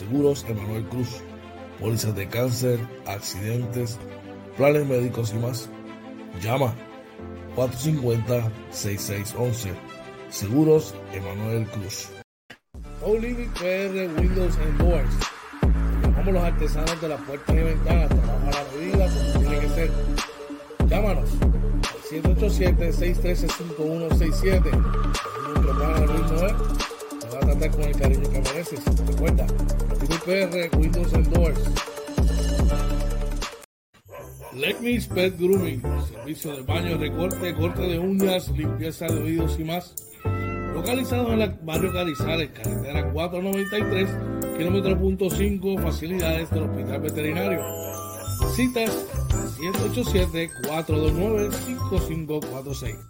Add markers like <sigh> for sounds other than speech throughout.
Seguros Emanuel Cruz. Pólizas de cáncer, accidentes, planes médicos y más. Llama 450-6611. Seguros Emanuel Cruz. Limit PR Windows and Doors. Llamamos los artesanos de las puertas y ventanas. Trabajamos la medida. Llámanos 787-613-5167. Nuestro mismo con el cariño que mereces. Recuerda, PR Windows and Doors. Let Me Pet Grooming, servicio de baño, recorte, corte de uñas, limpieza de oídos y más. Localizado en el barrio Carizales, carretera 493, kilómetro punto 5, facilidades del Hospital Veterinario. Citas 787-429-5546.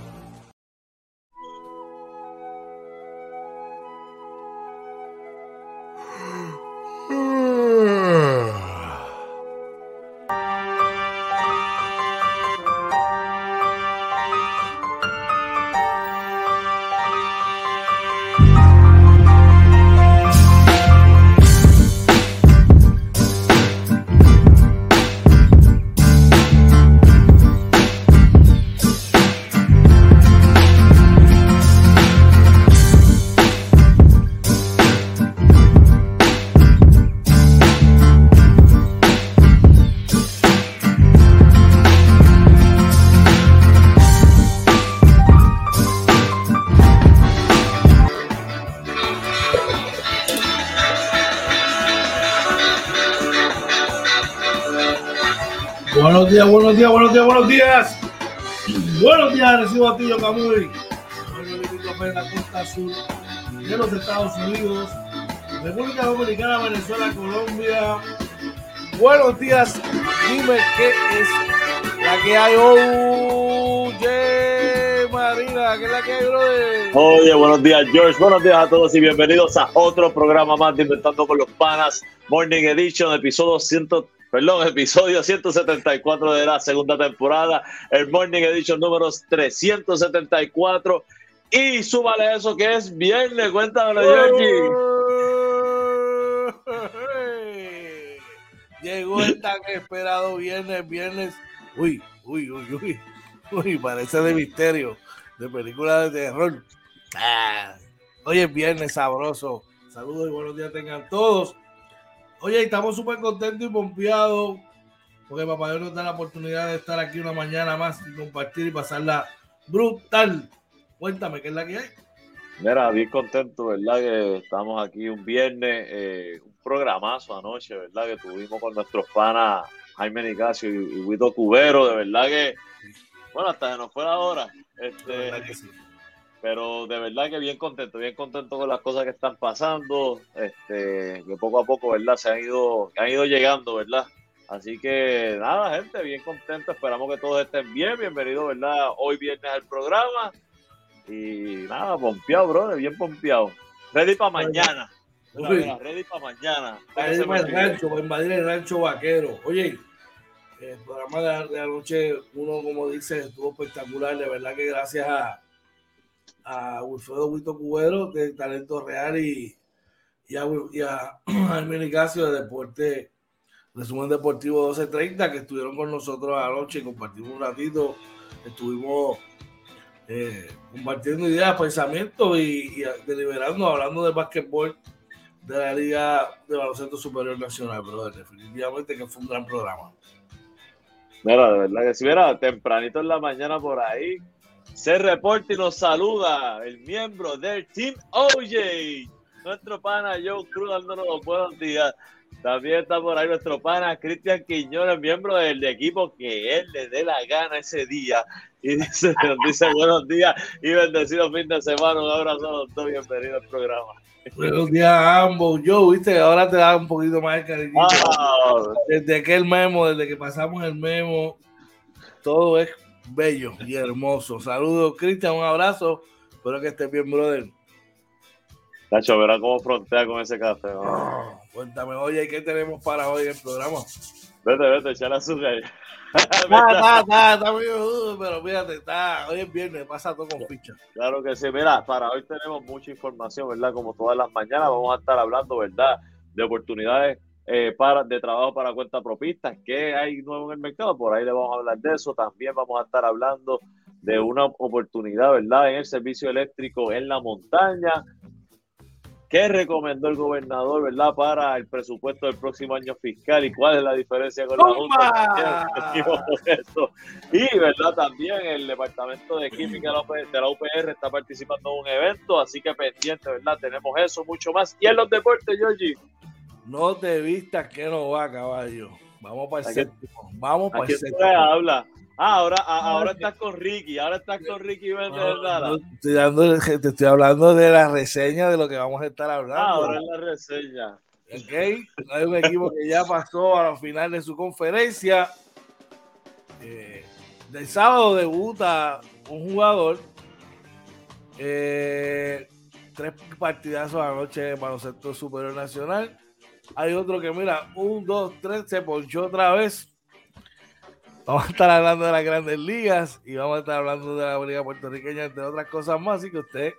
Camuy. en la costa sur de los Estados Unidos, República Dominicana, Venezuela, Colombia. Buenos días, dime qué es la que hay Oye, Marina, ¿qué es la que hay, brother? Oye, buenos días, George. Buenos días a todos y bienvenidos a otro programa más de Inventando con los Panas, Morning Edition, episodio 100, perdón, episodio 174 de la segunda temporada, el Morning Edition número 374. Y súbale eso que es viernes, cuéntamelo, Georgie. Llegó el tan esperado viernes, viernes. Uy, uy, uy, uy. Uy, parece de misterio, de película de terror. Ah, hoy es viernes sabroso. Saludos y buenos días tengan todos. Oye, estamos súper contentos y pompeados porque Papá Dios nos da la oportunidad de estar aquí una mañana más y compartir y pasarla brutal. Cuéntame, ¿qué es la que hay? Mira, bien contento, ¿verdad? Que estamos aquí un viernes, eh, un programazo anoche, ¿verdad? Que tuvimos con nuestros panas Jaime Nicasio y, y Guido Cubero, de verdad que, bueno, hasta se nos fue la hora. Este, sí. Pero de verdad que bien contento, bien contento con las cosas que están pasando, este, que poco a poco, ¿verdad? Se han ido, han ido llegando, ¿verdad? Así que nada, gente, bien contento, esperamos que todos estén bien, bienvenidos, ¿verdad? Hoy viernes al programa y nada, pompeado, brother, bien pompeado. Ready para mañana. Ready para mañana. Para el rancho, para invadir el rancho vaquero. Oye, el programa de, de anoche, uno como dice, estuvo espectacular. De verdad que gracias a, a Wilfredo Huito Cubero de Talento Real y, y a, y a <clears throat> de Deporte, Resumen Deportivo 1230, que estuvieron con nosotros anoche y compartimos un ratito. Estuvimos eh, compartiendo ideas, pensamientos y, deliberando, hablando de básquetbol de la Liga de Baloncesto Superior Nacional, brother. Definitivamente que fue un gran programa. Mira, de verdad que si hubiera tempranito en la mañana por ahí, se reporta y nos saluda el miembro del Team OJ, nuestro pana Joe Cruz dándonos los buenos días. También está por ahí nuestro pana Cristian Quiñones, miembro del equipo que él le dé la gana ese día. y dice, <laughs> dice buenos días y bendecido fin de semana. Un abrazo a los dos, bienvenido al programa. Buenos días a ambos. Yo, viste, ahora te da un poquito más de cariño. Desde que el memo, desde que pasamos el memo, todo es bello y hermoso. Saludos, Cristian, un abrazo. Espero que estés bien, brother. Nacho, verá cómo frontea con ese café. Cuéntame, oye, ¿qué tenemos para hoy en el programa? Vete, vete, echa la azúcar. <laughs> está, está, está, muy duro, pero fíjate, está, hoy es viernes, pasa todo con ficha. Claro que sí, mira, para hoy tenemos mucha información, ¿verdad? Como todas las mañanas vamos a estar hablando, ¿verdad? De oportunidades eh, para, de trabajo para cuenta propistas, ¿qué hay nuevo en el mercado? Por ahí le vamos a hablar de eso. También vamos a estar hablando de una oportunidad, ¿verdad? En el servicio eléctrico en la montaña. ¿Qué recomendó el gobernador, verdad, para el presupuesto del próximo año fiscal y cuál es la diferencia con la Junta? <laughs> Y, verdad, también el Departamento de Química de la UPR está participando en un evento, así que pendiente, ¿verdad? Tenemos eso, mucho más. Y en los deportes, Georgie. No te vistas que no va, caballo. Vamos para el séptimo. Vamos para el séptimo. habla? Ah, ahora, ahora estás con Ricky, ahora estás con Ricky no, estoy dando, te estoy hablando de la reseña de lo que vamos a estar hablando. Ah, ahora es la reseña. Ok, hay un equipo que ya pasó a la final de su conferencia. Eh, del sábado debuta un jugador. Eh, tres partidazos anoche en baloncesto superior nacional. Hay otro que, mira, un, dos, tres, se ponchó otra vez. Vamos a estar hablando de las grandes ligas y vamos a estar hablando de la liga puertorriqueña, entre otras cosas más. Así que usted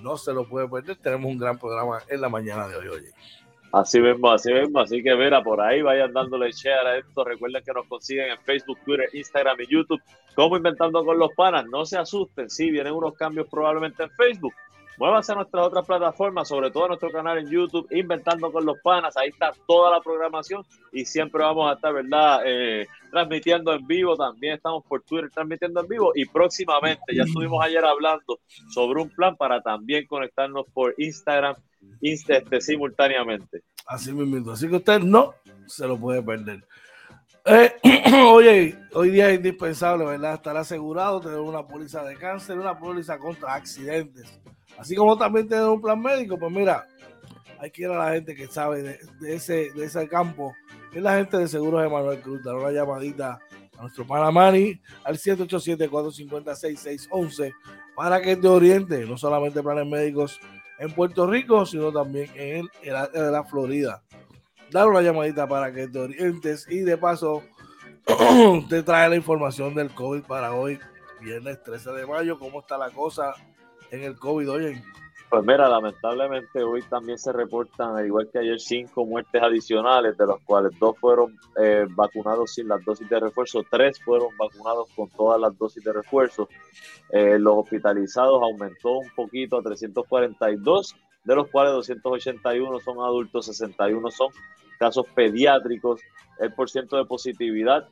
no se lo puede perder. Tenemos un gran programa en la mañana de hoy, oye. Así mismo, así mismo. Así que mira, por ahí vayan dándole share a esto. Recuerden que nos consiguen en Facebook, Twitter, Instagram y YouTube. Como Inventando con los Panas. No se asusten, sí, vienen unos cambios probablemente en Facebook Muévanse a nuestras otras plataformas, sobre todo nuestro canal en YouTube, Inventando con los Panas. Ahí está toda la programación y siempre vamos a estar, ¿verdad? Eh, transmitiendo en vivo. También estamos por Twitter transmitiendo en vivo y próximamente, ya estuvimos ayer hablando sobre un plan para también conectarnos por Instagram este, simultáneamente. Así mismo. Así que usted no se lo puede perder. Eh, <clears throat> oye, hoy día es indispensable, ¿verdad? Estar asegurado, tener una póliza de cáncer, una póliza contra accidentes Así como también tener un plan médico, pues mira, hay que ir a la gente que sabe de, ese, de ese campo, es la gente de Seguros de Manuel Cruz, dar una llamadita a nuestro Panamani al 787-450-6611 para que te oriente, no solamente planes médicos en Puerto Rico, sino también en el, área de la Florida. Dar una llamadita para que te orientes y de paso <clears throat> te trae la información del COVID para hoy, viernes 13 de mayo, cómo está la cosa en el COVID, oye. Pues mira, lamentablemente hoy también se reportan, al igual que ayer, cinco muertes adicionales, de los cuales dos fueron eh, vacunados sin las dosis de refuerzo, tres fueron vacunados con todas las dosis de refuerzo. Eh, los hospitalizados aumentó un poquito a 342, de los cuales 281 son adultos, 61 son casos pediátricos. El porcentaje de positividad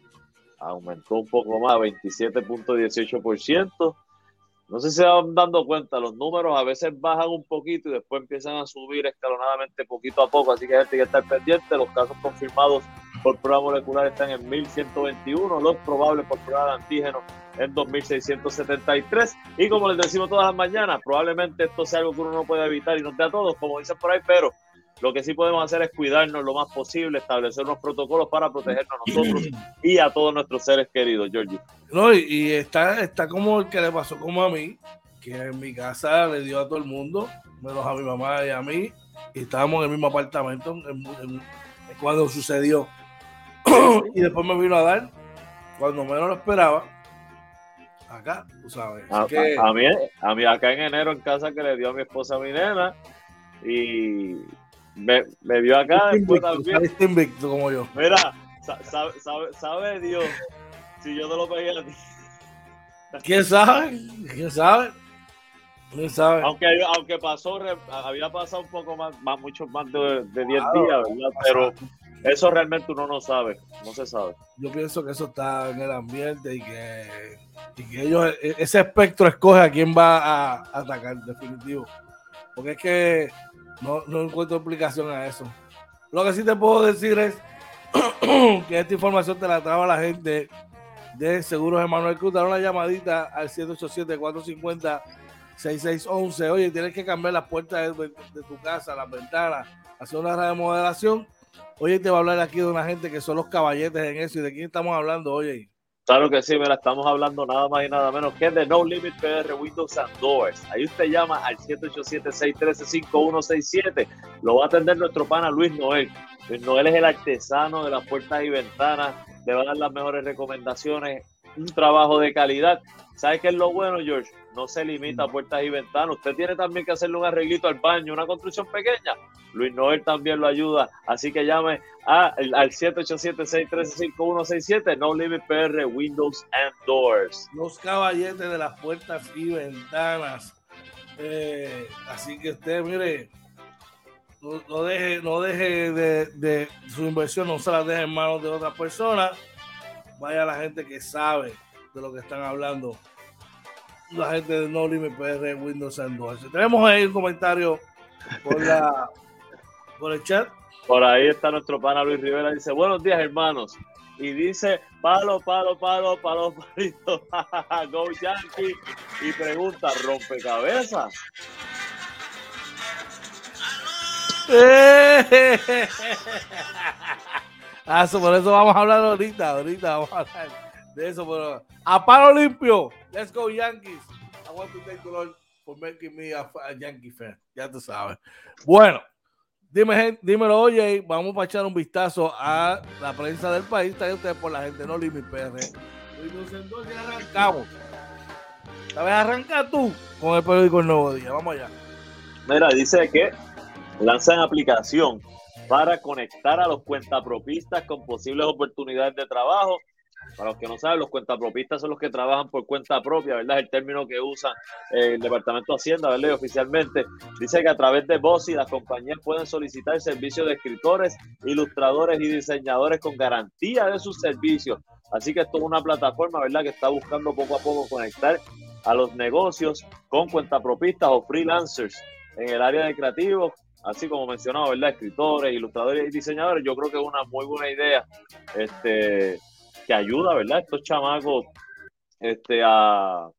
aumentó un poco más, 27.18% no sé si se van dando cuenta, los números a veces bajan un poquito y después empiezan a subir escalonadamente poquito a poco, así que hay que estar pendiente. Los casos confirmados por prueba molecular están en 1121, los probables por prueba de antígenos en 2673. Y como les decimos todas las mañanas, probablemente esto sea algo que uno no puede evitar y no te a como dicen por ahí, pero lo que sí podemos hacer es cuidarnos lo más posible, establecer unos protocolos para protegernos a nosotros <clears throat> y a todos nuestros seres queridos, Georgie. No, y, está, está como el que le pasó como a mí, que en mi casa le dio a todo el mundo, menos a mi mamá y a mí, y estábamos en el mismo apartamento cuando sucedió. <clears throat> y después me vino a dar, cuando menos lo esperaba, acá, tú sabes. A, a, mí, a mí acá en enero en casa que le dio a mi esposa a mi nena, y me, me vio acá después también. invicto como yo. Mira, sabe, sabe, sabe, Dios si yo no lo pegué a ti. ¿Quién sabe? ¿Quién sabe? ¿Quién sabe? Aunque, aunque pasó, había pasado un poco más, más mucho más de 10 días, ¿verdad? Pero eso realmente uno no sabe, no se sabe. Yo pienso que eso está en el ambiente y que, y que ellos, e, ese espectro escoge a quién va a atacar, definitivo. Porque es que no, no encuentro explicación a eso. Lo que sí te puedo decir es <clears throat> que esta información te la trajo la gente de Seguros Emanuel Cruz. Dar una llamadita al 787-450-6611. Oye, tienes que cambiar las puertas de, tu casa, las ventanas, hacer una remodelación. Oye, te va a hablar aquí de una gente que son los caballetes en eso. ¿Y de quién estamos hablando, oye? Claro que sí, mira, estamos hablando nada más y nada menos que de No Limit PR Windows and Doors. Ahí usted llama al 787-613-5167. Lo va a atender nuestro pana Luis Noel. Luis Noel es el artesano de las puertas y ventanas. Le va a dar las mejores recomendaciones. Un trabajo de calidad. ¿Sabe qué es lo bueno, George? No se limita a puertas y ventanas. Usted tiene también que hacerle un arreglito al baño, una construcción pequeña. Luis Noel también lo ayuda. Así que llame al 787-613-5167. No Limit PR, Windows and Doors. Los caballetes de las puertas y ventanas. Eh, así que usted, mire, no, deje, no deje de, de, su inversión, no se la deje en manos de otras personas. Vaya a la gente que sabe de lo que están hablando la gente de No Limit PR Windows and Tenemos ahí un comentario por, la, <laughs> por el chat. Por ahí está nuestro pana Luis Rivera. Dice: Buenos días, hermanos. Y dice: Palo, palo, palo, palo, palito. <laughs> Go Yankee. Y pregunta: ¿rompecabezas? <laughs> ah, por eso vamos a hablar ahorita. Ahorita vamos a hablar de eso, pero a palo limpio. Let's go Yankees. I want to thank the Lord for making me a, Yankee fan. Ya tú sabes. Bueno, dime, dímelo, oye, vamos a echar un vistazo a la prensa del país. Está usted por la gente, no Limit PR. Entonces arrancamos. ¿Sabes? Arranca tú con el periódico El Nuevo Día. Vamos allá. Mira, dice que lanzan aplicación para conectar a los cuentapropistas con posibles oportunidades de trabajo para los que no saben, los cuentapropistas son los que trabajan por cuenta propia, ¿verdad? Es el término que usa el Departamento de Hacienda, ¿verdad? oficialmente dice que a través de Bossy las compañías pueden solicitar servicios de escritores, ilustradores y diseñadores con garantía de sus servicios. Así que esto es una plataforma, ¿verdad? Que está buscando poco a poco conectar a los negocios con cuentapropistas o freelancers en el área de creativos así como mencionaba, ¿verdad? Escritores, ilustradores y diseñadores, yo creo que es una muy buena idea este, que ayuda, ¿verdad? Estos chamacos este, a,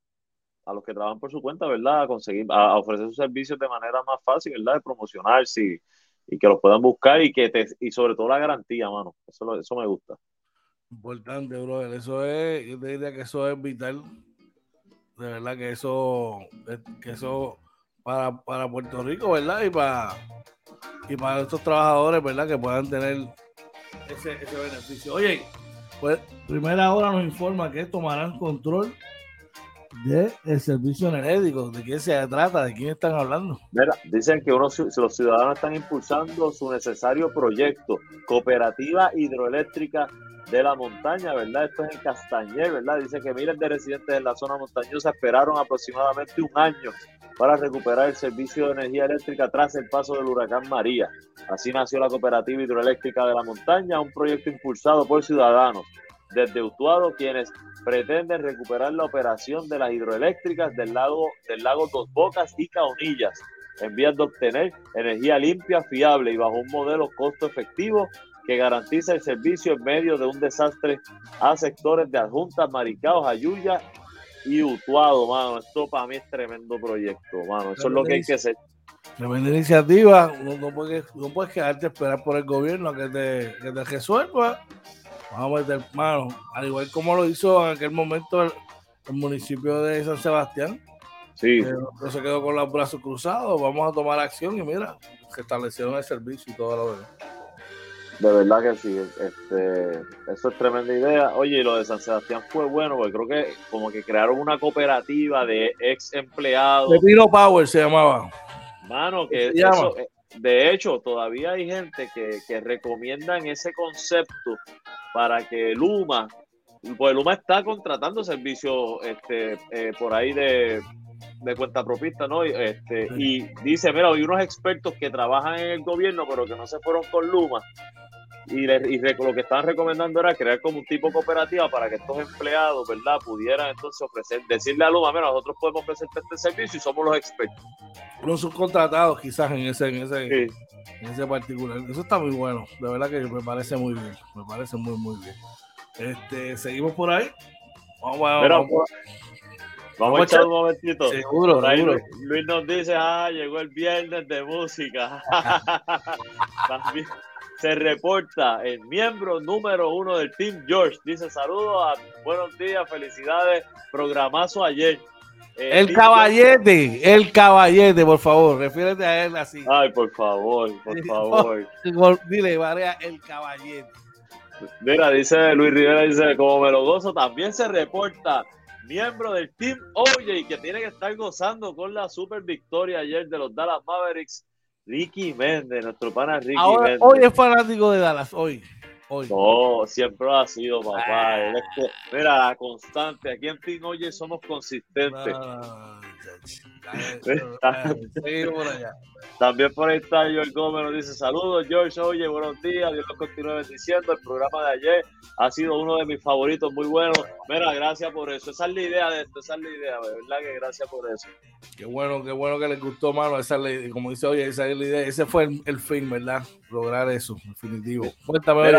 a los que trabajan por su cuenta, ¿verdad? A conseguir, a, ofrecer sus servicios de manera más fácil, ¿verdad? De promocionarse y, y que los puedan buscar y que te, y sobre todo la garantía, mano. Eso, eso me gusta. Importante, brother. Eso es, yo te diría que eso es vital. De verdad que eso, que eso para, para Puerto Rico, ¿verdad? Y para, y para estos trabajadores, ¿verdad? Que puedan tener ese, ese beneficio. Oye, pues primera hora nos informa que tomarán control del servicio energético. ¿De qué se trata? ¿De quién están hablando? Dicen que unos, los ciudadanos están impulsando su necesario proyecto, cooperativa hidroeléctrica de la montaña, ¿verdad? Esto es en Castañer, ¿verdad? Dice que miles de residentes en la zona montañosa esperaron aproximadamente un año para recuperar el servicio de energía eléctrica tras el paso del huracán María. Así nació la Cooperativa Hidroeléctrica de la Montaña, un proyecto impulsado por ciudadanos desde Utuado, quienes pretenden recuperar la operación de las hidroeléctricas del lago, del lago Dos Bocas y Caunillas, en vías de obtener energía limpia, fiable y bajo un modelo costo efectivo que garantiza el servicio en medio de un desastre a sectores de adjuntas, Maricaos, Ayuya y Utuado, mano. Esto para mí es tremendo proyecto, mano. Eso es lo que hay que hacer. Tremenda iniciativa. No, no, puedes, no puedes quedarte a esperar por el gobierno a que te, que te resuelva. Vamos a meter mano. Al igual como lo hizo en aquel momento el, municipio de San Sebastián. Sí. no se quedó con los brazos cruzados. Vamos a tomar acción y mira, que establecieron el servicio y todo lo demás. De verdad que sí, este, eso es tremenda idea. Oye, lo de San Sebastián fue bueno, porque creo que como que crearon una cooperativa de ex empleados. De Pino Power se llamaba. Mano, que eso, eh, de hecho, todavía hay gente que, que recomiendan ese concepto para que Luma, pues Luma está contratando servicios este, eh, por ahí de, de cuenta propista, ¿no? Este, y dice, mira, hay unos expertos que trabajan en el gobierno, pero que no se fueron con Luma. Y, lo que estaban recomendando era crear como un tipo cooperativa para que estos empleados, ¿verdad?, pudieran entonces ofrecer, decirle a Luma, mira, nosotros podemos ofrecerte este servicio y somos los expertos. Unos subcontratados quizás en ese, en ese, en ese particular. Eso está muy bueno, de verdad que me parece muy bien, me parece muy, muy bien. Este, seguimos por ahí. Vamos, vamos, a echar un momentito. Seguro, Luis, nos dice, ah, llegó el viernes de música. <laughs> También se reporta el miembro número uno del Team George. Dice, saludos, buenos días, felicidades, programazo ayer. Eh, el caballete, el caballete, por favor, refiérete a él así. Ay, por favor, por favor. <laughs> Dile, Varea, el caballete. Mira, dice Luis Rivera, dice, como me lo gozo, también se reporta miembro del Team OJ que tiene que estar gozando con la super victoria ayer de los Dallas Mavericks, Ricky Méndez, nuestro pana Ricky Ahora, Hoy es fanático de Dallas, hoy. Hoy. No, siempre ha sido, papá. Ah. mira, la constante. Aquí en Team OJ somos consistentes. También por ahí está George Gómez, nos dice saludos George, oye, buenos días, Dios los continúe bendiciendo, el programa de ayer ha sido uno de mis favoritos, muy bueno, mira, gracias por eso, esa es la idea de esto, esa es la idea, verdad que gracias por eso. Qué bueno, qué bueno que les gustó, mano, esa como dice, oye, esa es la idea, ese fue el, fin, ¿verdad? Lograr eso, definitivo. Cuéntame,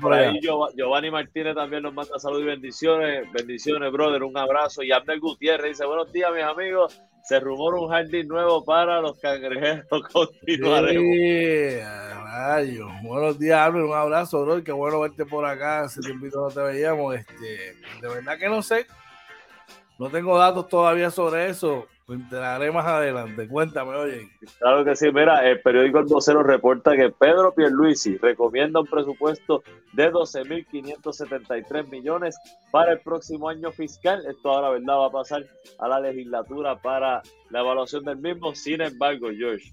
por ahí Giovanni Martínez también nos manda saludos y bendiciones, bendiciones, brother, un abrazo, y Abner Gutiérrez dice, buenos días, mis amigos, se rumora un jardín nuevo para los cangrejeros. <laughs> Continuaremos. Sí, Buenos días, Albert. Un abrazo, bro. Qué bueno verte por acá. Te invito, no te veíamos. Este, de verdad que no sé. No tengo datos todavía sobre eso. Lo enteraré más adelante. Cuéntame, oye. Claro que sí. Mira, el periódico El Vocero reporta que Pedro Pierluisi recomienda un presupuesto de 12.573 millones para el próximo año fiscal. Esto ahora, ¿verdad? Va a pasar a la legislatura para la evaluación del mismo. Sin embargo, George,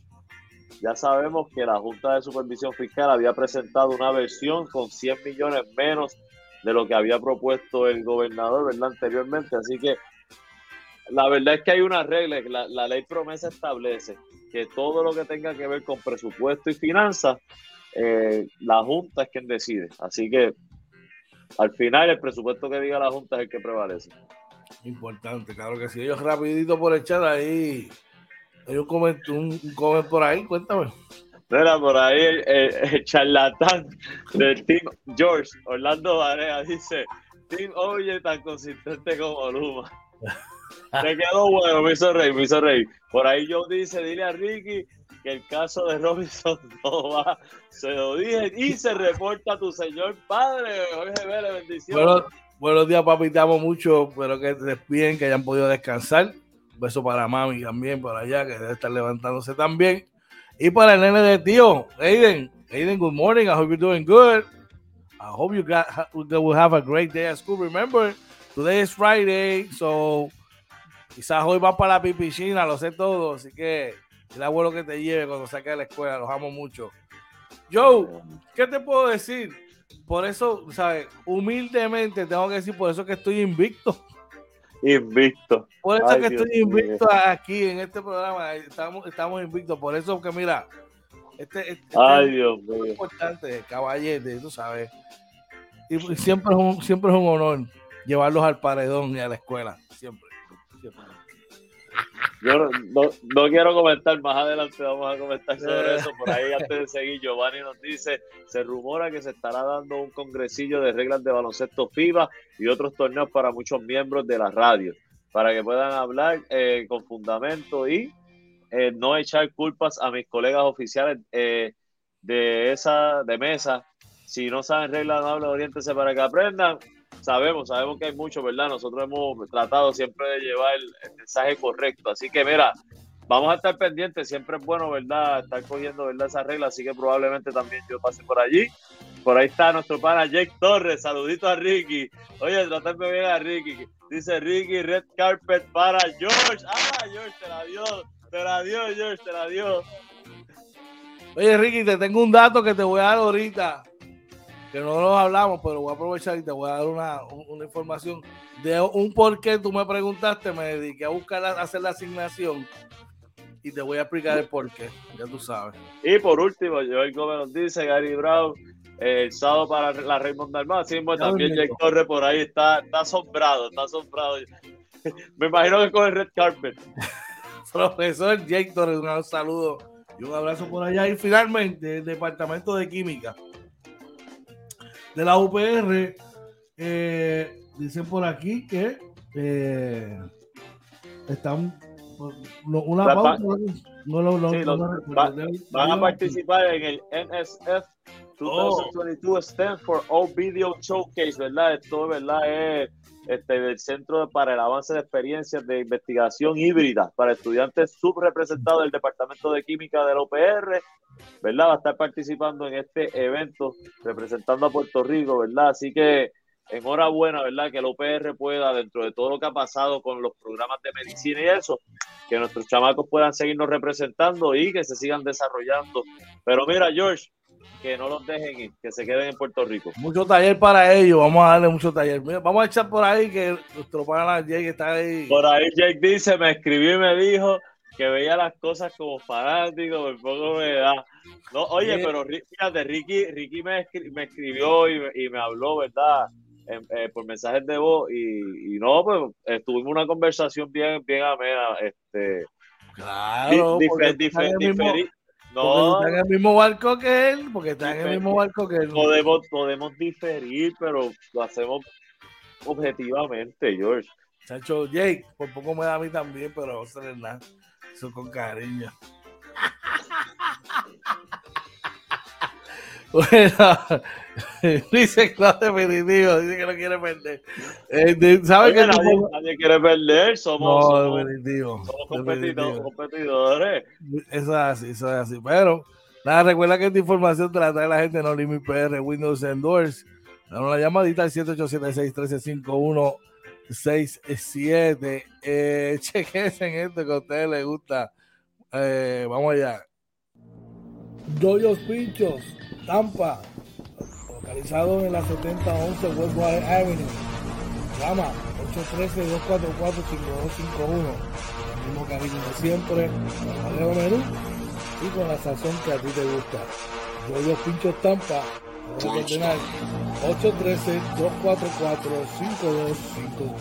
ya sabemos que la Junta de Supervisión Fiscal había presentado una versión con 100 millones menos de lo que había propuesto el gobernador, ¿verdad? Anteriormente. Así que la verdad es que hay una regla, la, la ley promesa establece que todo lo que tenga que ver con presupuesto y finanzas, eh, la Junta es quien decide. Así que al final el presupuesto que diga la Junta es el que prevalece. Importante, claro que sí. Ellos rapidito por echar ahí. Hay un un, por ahí, cuéntame. Mira, por ahí el, charlatán del Team George, Orlando Varea, dice, Team Oye tan consistente como Luma. <laughs> Te quedó bueno, me hizo rey, me hizo rey. Por ahí yo dice, dile a Ricky que el caso de Robinson <laughs> no va. Se lo dije y se reporta a tu señor padre. Jorge Vélez, bendiciones. buenos días, papi. Te amo mucho. Espero que estés bien, que hayan podido descansar. Un beso para mami también, por allá, que debe estar levantándose también. Y para el nene de tío, Aiden. Aiden, good morning. I hope you're doing good. I hope you got will have a great day at school. Remember, today is Friday, so Quizás hoy va para la pipichina, lo sé todo, así que el abuelo que te lleve cuando saque de la escuela, los amo mucho. Joe, ¿qué te puedo decir? Por eso, ¿sabes? Humildemente tengo que decir, por eso que estoy invicto. Invicto. Por eso que estoy invicto aquí en este programa. Estamos, estamos invictos. Por eso que, mira, este, este Ay, Dios mío. es importante, caballete, tú sabes. Y siempre es, un, siempre es un honor llevarlos al paredón y a la escuela. Siempre. Yo no, quiero comentar más adelante, vamos a comentar sobre eso. Por ahí, antes de seguir, Giovanni nos dice: se rumora que se estará dando un congresillo de reglas de baloncesto FIBA y otros torneos para muchos miembros de la radio, para que puedan hablar eh, con fundamento y eh, no echar culpas a mis colegas oficiales eh, de esa de mesa. Si no saben reglas, no hablen, oriéntense para que aprendan sabemos, sabemos que hay mucho, ¿verdad? Nosotros hemos tratado siempre de llevar el, mensaje correcto. Así que, mira, vamos a estar pendientes. Siempre es bueno, ¿verdad? Estar cogiendo, ¿verdad? Esa regla. Así que probablemente también yo pase por allí. Por ahí está nuestro pana Jake Torres. Saludito a Ricky. Oye, tratarme bien a Ricky. Dice Ricky, red carpet para George. Ah, George, te la dio. Te la dio, George, te la dio. Oye, Ricky, te tengo un dato que te voy a dar ahorita que no lo hablamos, pero voy a aprovechar y te voy a dar una, información de un por qué tú me preguntaste, me dediqué a buscar, a hacer la asignación y te voy a explicar el por qué, ya tú sabes. Y por último, Joel Gómez nos dice, Gary Brown, el sábado para la Raymond Dalmá, sí, también Jake Torre por ahí está, está asombrado, está asombrado. me imagino que con el red carpet. <laughs> Profesor Jake Torres, un saludo y un abrazo por allá. Y finalmente, el Departamento de Química de la UPR, eh, dicen por aquí que eh, están una pausa. No, no, no, van a participar en el NSF 2022 Stanford All Video Showcase, ¿verdad? Esto, ¿verdad? Es este, del Centro para el Avance de Experiencias de Investigación Híbrida para estudiantes subrepresentados del Departamento de Química del OPR, ¿verdad? Va a estar participando en este evento representando a Puerto Rico, ¿verdad? Así que enhorabuena, ¿verdad? Que el OPR pueda, dentro de todo lo que ha pasado con los programas de medicina y eso, que nuestros chamacos puedan seguirnos representando y que se sigan desarrollando. Pero mira, George, que no los dejen ir, que se queden en Puerto Rico. Mucho taller para ellos, vamos a darle mucho taller. vamos a echar por ahí que nuestro pana Jake está ahí. Por ahí Jake dice, me escribió y me dijo que veía las cosas como fanático, por poco me da. No, oye, pero fíjate, Ricky, Ricky me, escribió y me, habló, ¿verdad? Eh, por mensajes de voz y, no, pues tuvimos una conversación bien, bien amena. Este, claro, no. Porque está en el mismo barco que él, porque está en el mismo barco que él. Podemos, podemos diferir, pero lo hacemos objetivamente, George. Chacho, Jake, por poco me da a mí también, pero no sé nada. Eso con cariño. <laughs> Bueno, <laughs> dice que no definitivo, dice que no quiere perder. Eh, ¿Sabe que nadie, quiere perder? Somos, no, definitivo, somos competidores, competidores. Eso es así, eso es así. Pero, nada, recuerda que esta información te la trae la gente en Limit PR, Windows Endorse. Dame una llamadita al 787-613-5167. Eh, <laughs> chequense en esto que a ustedes les gusta. Eh, vamos allá. Doyos Pinchos Tampa, localizado en la 7011 Westwater Avenue. Llama 813-244-5251. El mismo cariño de siempre, con el menú y con la sazón que a ti te gusta. Yo los pinchos Tampa, 813-244-5251.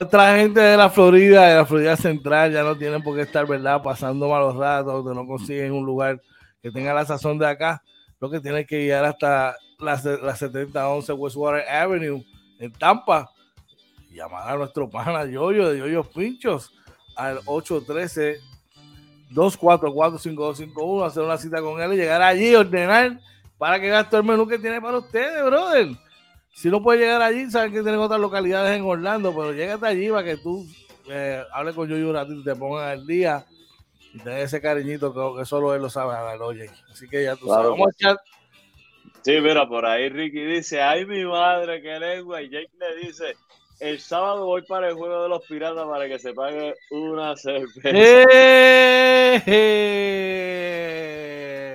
Otra gente de la Florida, de la Florida Central, ya no tienen por qué estar, ¿verdad? Pasando malos ratos, que no consiguen un lugar que tenga la sazón de acá, lo que tiene que ir hasta la, la 7011 Westwater Avenue en Tampa. Llamar a nuestro pana Yoyo de Yoyos Pinchos al 813 244 5251 hacer una cita con él y llegar allí, ordenar para que gaste el menú que tiene para ustedes, brother. Si no puede llegar allí, saben que tienen otras localidades en Orlando, pero llégate allí para que tú eh, hables con Yoyo un ratito y te pongan al día y tener ese cariñito que, solo él lo sabe dar, oye. Así que ya tú sabes. Vamos a echar. Sí, mira, por ahí Ricky dice, ay mi madre, qué lengua. Y Jake le dice, el sábado voy para el juego de los piratas para que se pague una cerveza. ¡Eh!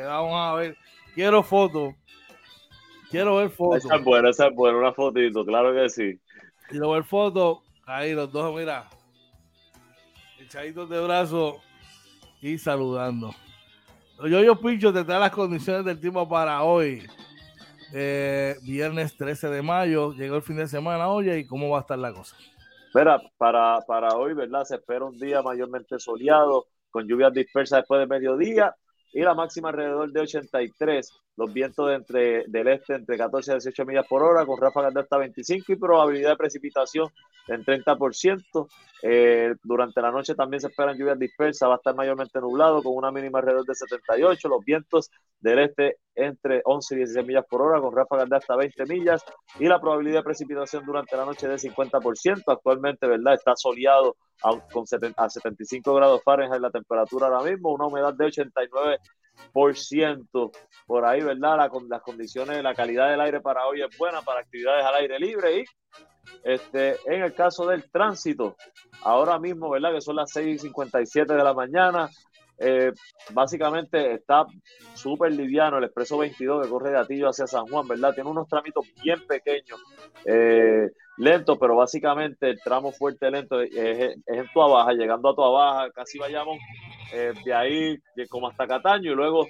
<laughs> Vamos a ver. Quiero fotos. Quiero ver fotos. Esa es buena, esa es buena, una fotito, claro que sí. Quiero ver fotos. Ahí los dos, mira. Echaditos de brazo y saludando. Yo, yo Pincho te trae las condiciones del tiempo para hoy. Eh, viernes 13 de mayo, llegó el fin de semana, oye, ¿y cómo va a estar la cosa? Espera, para, para hoy, ¿verdad? Se espera un día mayormente soleado, con lluvias dispersas después de mediodía y la máxima alrededor de 83 los vientos de entre, del este entre 14 y 18 millas por hora, con ráfagas de hasta 25 y probabilidad de precipitación en 30%. Eh, durante la noche también se esperan lluvias dispersas, va a estar mayormente nublado, con una mínima alrededor de 78. Los vientos del este entre 11 y 16 millas por hora, con ráfagas de hasta 20 millas, y la probabilidad de precipitación durante la noche de 50%. Actualmente, ¿verdad? Está soleado a, con a 75 grados Fahrenheit la temperatura ahora mismo, una humedad de 89 por ciento por ahí, ¿verdad? La, las condiciones, la calidad del aire para hoy es buena para actividades al aire libre y este, en el caso del tránsito, ahora mismo, ¿verdad? Que son las 6:57 de la mañana, eh, básicamente está súper liviano el expreso 22 que corre de Atillo hacia San Juan, ¿verdad? Tiene unos tramitos bien pequeños, eh, lentos, pero básicamente el tramo fuerte lento es, es, en Tua Baja, llegando a Tua Baja, casi vayamos eh, de ahí como hasta Cataño y luego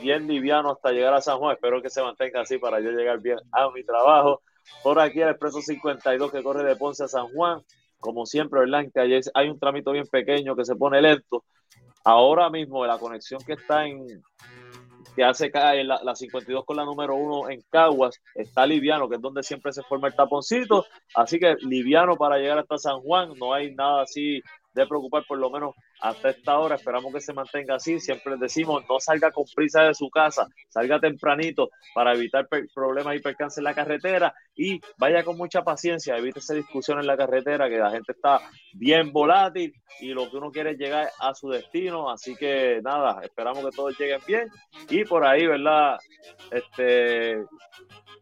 bien liviano hasta llegar a San Juan. Espero que se mantenga así para yo llegar bien a mi trabajo. Por aquí el expreso 52 que corre de Ponce a San Juan. Como siempre, ¿verdad? Que hay un trámite bien pequeño que se pone lento. Ahora mismo la conexión que está en que hace caer la, la 52 con la número 1 en Caguas, está liviano, que es donde siempre se forma el taponcito, así que liviano para llegar hasta San Juan, no hay nada así de preocupar por lo menos hasta esta hora. Esperamos que se mantenga así. Siempre les decimos, no salga con prisa de su casa, salga tempranito para evitar problemas y percances en la carretera y vaya con mucha paciencia, evite esa discusión en la carretera, que la gente está bien volátil y lo que uno quiere es llegar a su destino. Así que nada, esperamos que todos lleguen bien y por ahí, ¿verdad? Este,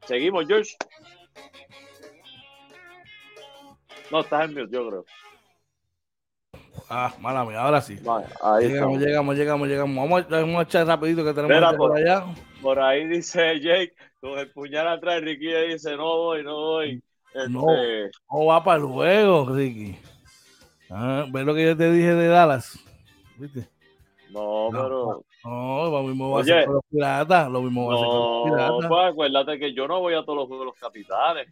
seguimos, George. No, estás en mute, yo creo. Ah, mala mía, ahora sí. llegamos, llegamos, llegamos, llegamos, Vamos a, vamos a echar rapidito que tenemos Mira, por, allá. Por ahí dice Jake, con el puñal atrás, Ricky dice, no voy, no voy. No, este, no va para luego, Ricky. Ah, ¿Ves lo que yo te dije de Dallas? ¿Viste? No, pero. No, lo mismo va a ser con los piratas. Lo mismo va a ser con los piratas. No, pues acuérdate que yo no voy a todos los juegos de los capitanes.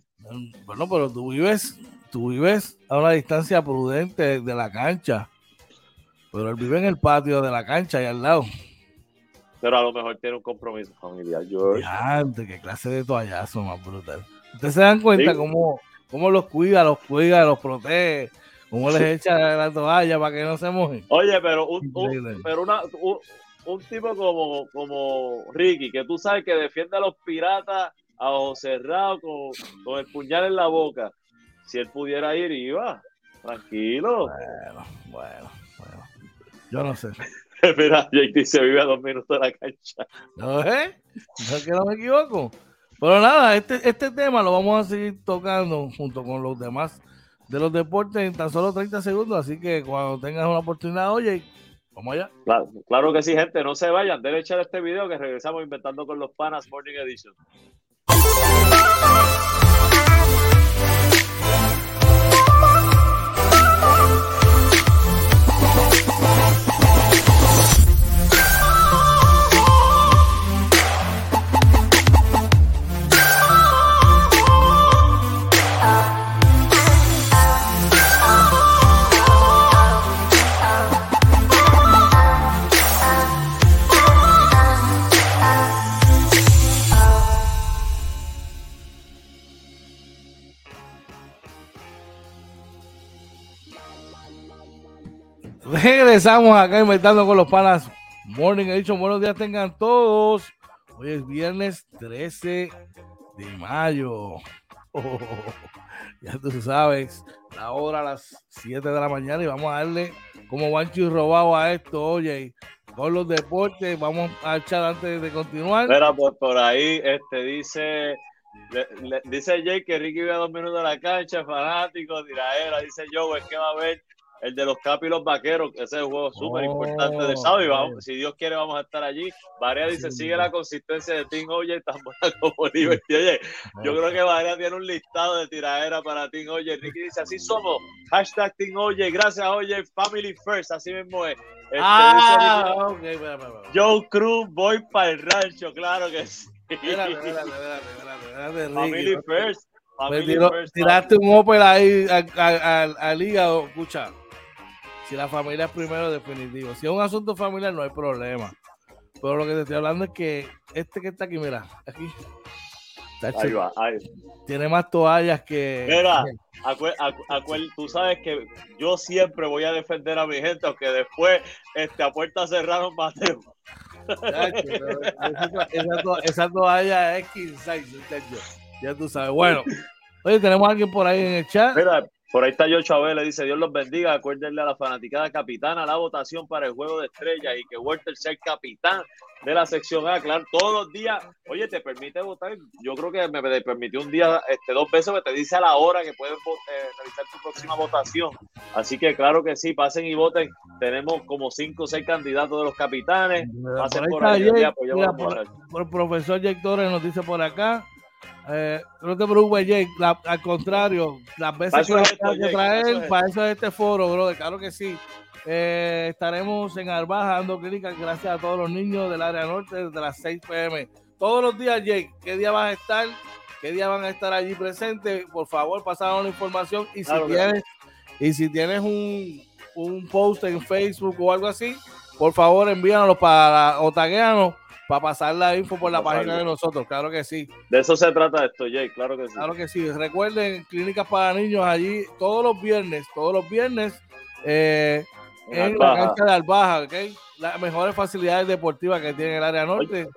Bueno, pero tú vives tú vives a una distancia prudente de la cancha, pero él vive en el patio de la cancha y al lado. Pero a lo mejor tiene un compromiso familiar, George. qué clase de toallazo más brutal. Ustedes se dan cuenta cómo, cómo los cuida, los cuida, los protege, cómo les echa la toalla para que no se mojen. Oye, pero un, pero una, un, tipo como, como Ricky, que tú sabes que defiende a los piratas a ojos cerrados con, con el puñal en la boca si él pudiera ir, iba. Tranquilo. Bueno, bueno, bueno. Yo no sé. <laughs> Mira, Jake dice vive a dos minutos de la cancha. ¿No es? No es que no me equivoco. Pero nada, este, este tema lo vamos a seguir tocando junto con los demás de los deportes en tan solo 30 segundos. Así que cuando tengas una oportunidad, oye, vamos allá. Claro, claro que sí, gente. No se vayan. Debe echar este video que regresamos inventando con los panas Morning Edition. Regresamos acá inventando con los panas. Morning dicho buenos días tengan todos. Hoy es viernes 13 de mayo. ya tú sabes, la hora a las 7 de la mañana y vamos a darle como guancho y robado a esto, oye, con los deportes, vamos a echar antes de continuar. Mira, por, por ahí este dice dice Jake que Ricky a dos minutos de la cancha, fanático, tiraera, dice Joe, es que va a haber el de los Capi y los Vaqueros, que ese es un juego súper importante de sábado. Y vamos, si Dios quiere, vamos a estar allí. Varea dice: sigue la consistencia de Team Oye, tan buena <laughs> como Liberty. Oye, yo creo que Varea tiene un listado de tiradera para Team Oye. Ricky dice: así somos. Hashtag Team Oye. Gracias, Oye. Family First. Así mismo es. Este, ah, Joe Cruz, voy para el rancho. Claro que sí. Family First. tiraste un Opel ahí al hígado, escucha. Si la familia es primero, definitivo. Si es un asunto familiar, no hay problema. Pero lo que te estoy hablando es que este que está aquí, mira, aquí. ahí va, ahí. Tiene más toallas que. Mira, tú sabes que yo siempre voy a defender a mi gente, aunque después este, a puerta cerrada mateo. esa, esa, toalla es 15, ya tú sabes. Bueno, oye, tenemos a alguien por ahí en el chat. Mira, por ahí está Yocho Abel, le dice Dios los bendiga, acuérdenle a la fanaticada capitana la votación para el juego de estrellas y que Walter sea el capitán de la sección A, claro, todos los días, oye, te permite votar, yo creo que me permitió un día, este, dos veces que te dice a la hora que puedes eh, realizar tu próxima votación, así que claro que sí, pasen y voten, tenemos como cinco o seis candidatos de los capitanes, pasen por, ahí, por, el profesor Jake Torres nos dice por acá, eh, no te preocupes, Jake. al contrario, las veces que hay que traer, para eso es este foro, bro. Claro que sí. Eh, estaremos en Arbaja dando clínicas gracias a todos los niños del área norte desde las 6 pm. Todos los días, Jake. ¿Qué día vas a estar? ¿Qué día van a estar allí presentes? Por favor, pasaron la información. Y si tienes, y si tienes un, un post en Facebook o algo así, por favor envíanos para o para pasar la info por la página de nosotros, claro que sí. De eso se trata esto, Jay, claro que sí. Claro que sí. Recuerden, clínicas para niños allí todos los viernes, todos los viernes, eh, en, la cancha de Albaja, ¿ok? Las mejores facilidades deportivas que tiene el área norte,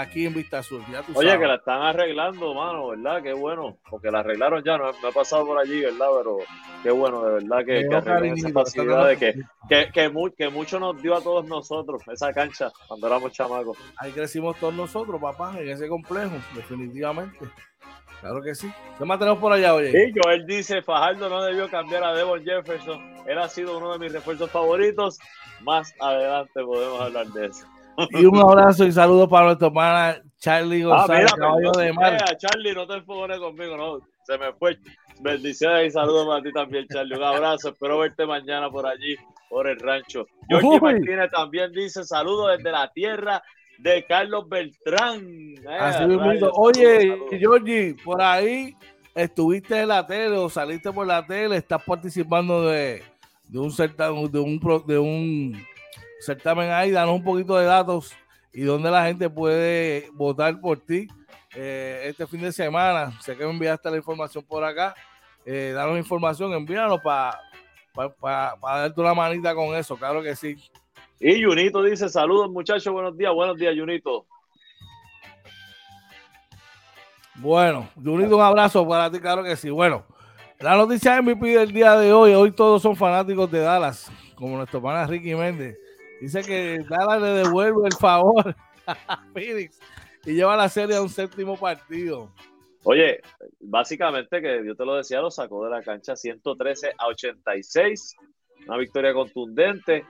aquí en Vista Sur. Oye, que la están arreglando, mano, ¿verdad? Qué bueno, porque la arreglaron ya, no, he pasado por allí, ¿verdad? Pero qué bueno, de verdad, que, que arreglen esa facilidad de que, que, que, mucho nos dio a todos nosotros esa cancha cuando éramos chamacos. Ahí crecimos todos nosotros, papá, en ese complejo, definitivamente. Claro que sí. ¿Qué más tenemos por allá, oye? Sí, Joel dice, Fajardo no debió cambiar a Devon Jefferson. Él ha sido uno de mis refuerzos favoritos. Más adelante podemos hablar de eso. Y un abrazo y saludos para nuestro hermana Charlie ah, González, caballo de mar. Charlie, no te enfoques conmigo, no. Se me fue. Bendiciones y saludos para ti también, Charlie. Un abrazo. Espero verte mañana por allí, por el rancho. Georgie Martínez también dice saludos desde la tierra de Carlos Beltrán. Eh, Oye, Georgie, por ahí estuviste en la tele o saliste por la tele, estás participando de, un certamen, de un, de un certamen ahí, danos un poquito de datos y dónde la gente puede votar por ti eh, este fin de semana. Sé que me enviaste la información por acá. Eh, danos información, envíanos para para darte una manita con eso, claro que sí. Y Junito dice, saludos muchachos, buenos días, buenos días Junito. Bueno, Junito, un abrazo para ti, claro que sí. Bueno, la noticia MVP del día de hoy, hoy todos son fanáticos de Dallas, como nuestro pana Ricky Méndez. Dice que Dallas le devuelve el favor <laughs> a Phoenix y lleva la serie a un séptimo partido. Oye, básicamente que yo te lo decía, lo sacó de la cancha 113 a 86. Una victoria contundente.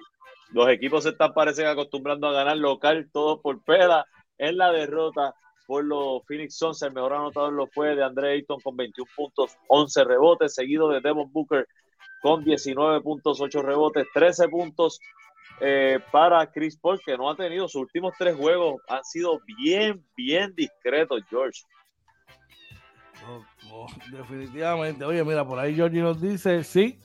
Los equipos se están parece acostumbrando a ganar local, todo por pela. En la derrota por los Phoenix Suns, el mejor anotador lo fue de Andre Ayton con 21 puntos, 11 rebotes, seguido de Devon Booker con 19 puntos, 8 rebotes, 13 puntos eh, para Chris Paul, que no ha tenido sus últimos tres juegos, han sido bien, bien discretos, George. definitivamente. Oye, mira, por ahí George nos dice, sí,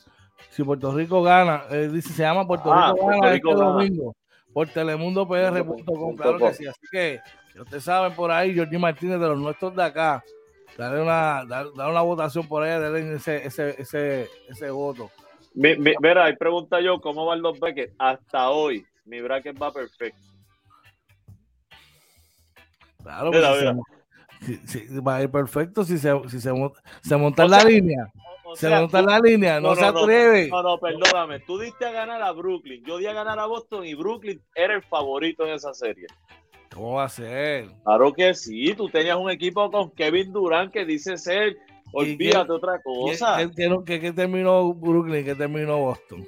si Puerto Rico gana, eh, dice, se llama Puerto ah, Rico gana este domingo por telemundo.pr.com, claro que sí. Así que, ustedes saben por ahí, Jordi Martínez de los nuestros de acá, darle una, dar, una votación por ahí, darle ese, ese, ese, ese voto. Mira, ahí pregunta yo, ¿cómo van los brackets? Hasta hoy, mi bracket va perfecto. Claro, mira, Si, va a ir perfecto si se, si se, se monta en la línea se monta la línea, no, se atreve. No, no, perdóname. Tú diste a ganar a Brooklyn, yo di a ganar a Boston y Brooklyn era el favorito en esa serie. ¿Cómo va a ser? Claro que sí, tú tenías un equipo con Kevin Durant que dice ser, olvídate otra cosa. ¿Qué, terminó Brooklyn? ¿Qué terminó Boston?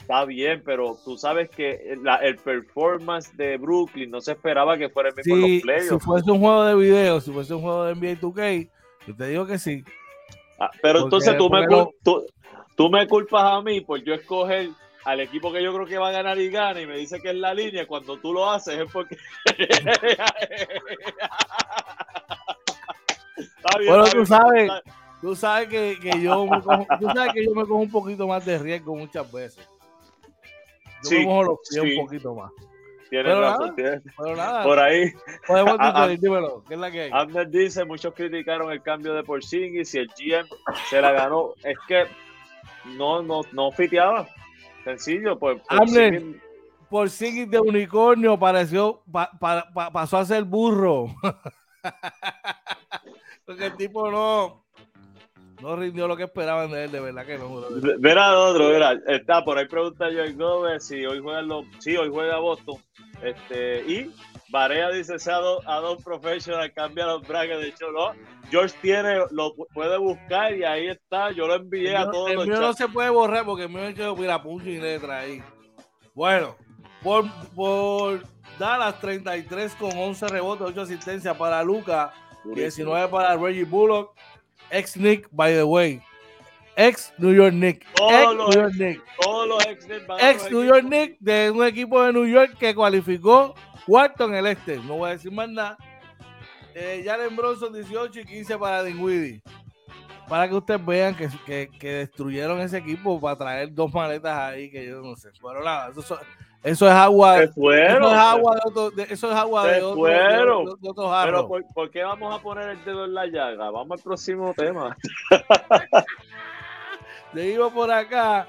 Está bien, pero tú sabes que el performance de Brooklyn no se esperaba que fuera el mismo los playoffs. Si fuese un juego de video, si fuese un juego de NBA 2K, yo te digo que sí. Ah, pero entonces tú me, tú, me culpas a mí por yo escoger al equipo que yo creo que va a ganar y gana y me dice que es la línea, cuando tú lo haces es porque... <laughs> <laughs> bueno, tú sabes, tú sabes que, que yo me cojo, tú sabes que yo me cojo un poquito más de riesgo muchas veces. Yo me cojo los pies un poquito más. Tienes razón, Por ahí. <laughs> Podemos decir, dímelo, ¿qué es la que hay? Abner dice, muchos criticaron el cambio de Porzingis y el GM se la ganó. Es que no, no, no fiteaba. Sencillo, pues. Abner, Porzingis de unicornio pareció, pasó a ser burro. <laughs> Porque el tipo no, no rindió lo que esperaban de él, de verdad que no. Verá otro, verá, está por ahí pregunta Joey Gómez si hoy juega los, sí, hoy juega Boston. Este, y Barea dice sea a dos professional cambia los brackets de hecho no. George tiene, lo puede buscar y ahí está, yo lo envié a todos el los mío no se puede borrar porque el mío es que mira puño y letra ahí. Bueno, por, por Dallas 33 con 11 rebotes, 8 asistencias para Luca, 19 para Reggie Bullock, ex Nick, by the way. Ex New York Nick. Todos los New York Nick. Todos los ex Ex New York Nick de un equipo de New York que cualificó cuarto en el este. No voy a decir más nada. Eh, Jalen Bronson 18 y 15 para Dinwiddie. Para que ustedes vean que, que, destruyeron ese equipo para traer dos maletas ahí que yo no sé. Pero nada, Eso es agua. Se fueron. Eso es agua de, otro, de eso es agua de, otro, fueron. de, de. Pero ¿por, por qué vamos a poner el dedo en la llaga? Vamos al próximo tema. <laughs> Seguimos por acá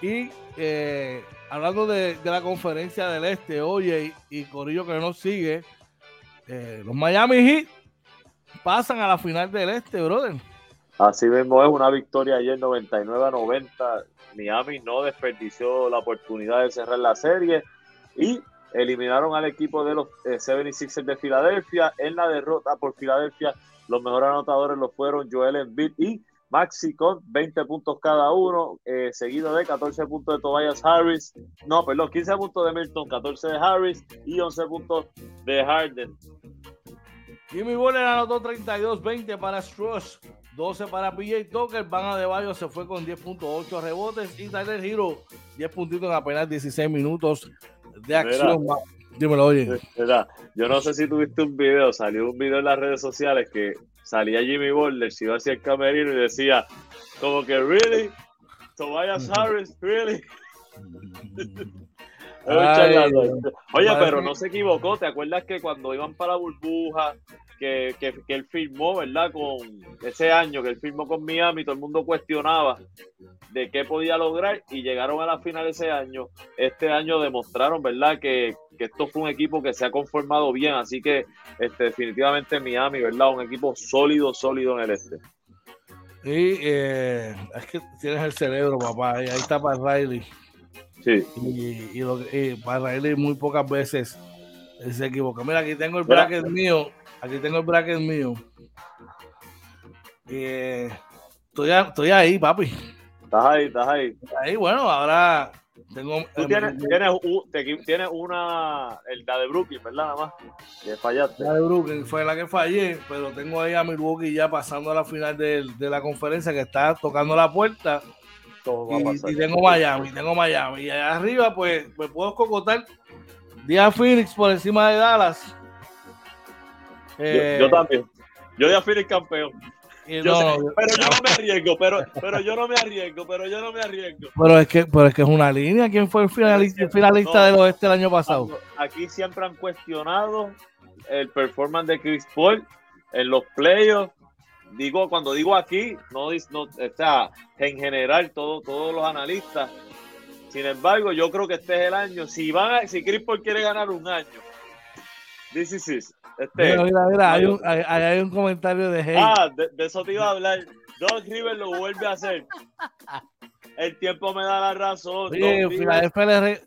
y eh, hablando de, de la conferencia del Este, oye, y, y Corillo que nos sigue, eh, los Miami Heat pasan a la final del Este, brother. Así mismo es una victoria ayer 99 a 90. Miami no desperdició la oportunidad de cerrar la serie y eliminaron al equipo de los eh, 76ers de Filadelfia. En la derrota por Filadelfia, los mejores anotadores los fueron Joel Embiid y Maxi con 20 puntos cada uno, eh, seguido de 14 puntos de Tobias Harris. No, perdón, 15 puntos de Milton, 14 de Harris y 11 puntos de Harden. Jimmy Butler anotó 32, 20 para Struss, 12 para PJ Tucker, Van Adebayo se fue con 10.8 rebotes y Tyler Hero 10 puntitos en apenas 16 minutos de acción. Mira. Dímelo, oye. ¿Verdad? Yo no sé si tuviste un video, salió un video en las redes sociales que salía Jimmy Butler, se iba hacia el camerino y decía como que, ¿really? Tobias Harris, ¿really? <laughs> Ay. Oye, pero no se equivocó. ¿Te acuerdas que cuando iban para la burbuja, que, que, que él firmó, ¿verdad? Con ese año que él firmó con Miami, todo el mundo cuestionaba de qué podía lograr y llegaron a la final ese año. Este año demostraron, ¿verdad? Que, que esto fue un equipo que se ha conformado bien. Así que este, definitivamente Miami, ¿verdad? Un equipo sólido, sólido en el este. Y eh, es que tienes el cerebro, papá. Y ahí está para Riley. Sí. Y, y, lo, y para Riley muy pocas veces se equivoca. Mira, aquí tengo el Mira. bracket mío. Aquí tengo el bracket mío. Eh, estoy, estoy ahí, papi. Estás ahí, estás ahí. Ahí, bueno, ahora tengo. Tú tienes, tienes, te una, el, la de Brooklyn, ¿verdad? Nada más. Que fallaste. La de Brooklyn fue la que fallé, pero tengo ahí a Milwaukee ya pasando a la final del- de, la conferencia que está tocando la puerta. Todo va a Y, pasar. y tengo Miami, tengo Miami. Y allá arriba, pues, me puedo cocotar. Día Phoenix por encima de Dallas. Yo, Eh, yo también. Yo ya fui el campeón. y Yo no, sé, no, pero yo no me arriesgo, pero, pero yo no me arriesgo, pero yo no me arriesgo. pero es que, pero es que es una línea. ¿Quién fue el finalista, el finalista No. del oeste el año pasado? Aquí siempre han cuestionado el performance de Chris Paul en los playoffs. Digo, cuando digo aquí, no, no o sea, en general, todo, todos los analistas. Sin embargo, yo creo que este es el año. Si van a- si Chris Paul quiere ganar un año, this is it. Este, Mira, mira, mira, hay un, hay, hay un comentario de Hey. Ah, de, de eso te iba a hablar. Doc Rivers lo vuelve a hacer. El tiempo me da la razón. Filadelfia le re-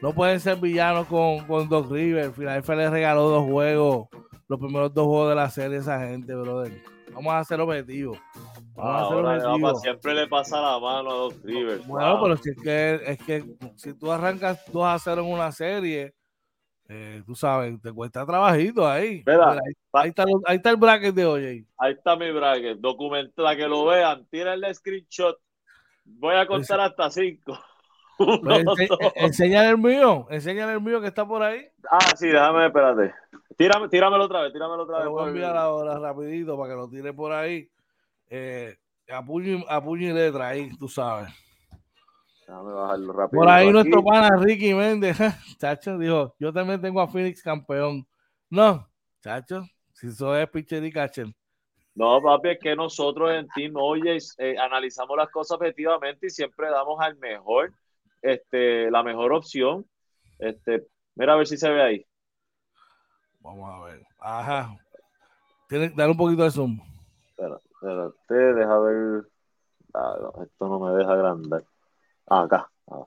no pueden ser villanos con, con Doc River. Filadelfia le regaló dos juegos, los primeros dos juegos de la serie a esa gente, brother. Vamos a ser objetivos. Vamos a Ahora, papá, objetivos. siempre le pasa la mano a Doc Rivers. Bueno, Wow. pero si es que, es que si tú arrancas 2 a 0 en una serie, eh, tú sabes, te cuesta trabajito ahí. Mira, Mira, ahí, ahí está, ahí está el bracket de hoy. Ahí está mi bracket. Documenta que lo vean. Tírenle screenshot. Voy a contar hasta cinco. <laughs> Uno, Pues, el mío, enséñale el mío que está por ahí. Ah, sí, déjame, espérate. Tírame, tíramelo otra vez, tíramelo otra vez. voy a enviar ahora rapidito para que lo tire por ahí. Eh, a, puño, y- a puño y letra ahí, tú sabes. Déjame bajarlo rápido. Por ahí nuestro pana Ricky Méndez, <laughs> chacho, dijo, yo también tengo a Phoenix campeón. No, chacho, si eso es pitcher y catcher. No, papi, es que nosotros en Team Oye eh, analizamos las cosas objetivamente y siempre damos al mejor, este, la mejor opción. Este, mira a ver si se ve ahí. Vamos a ver. Ajá. Tiene, dale un poquito de zoom. Espera, espérate, deja ver. Ah, no, esto no me deja agrandar. Ah, acá. Ah.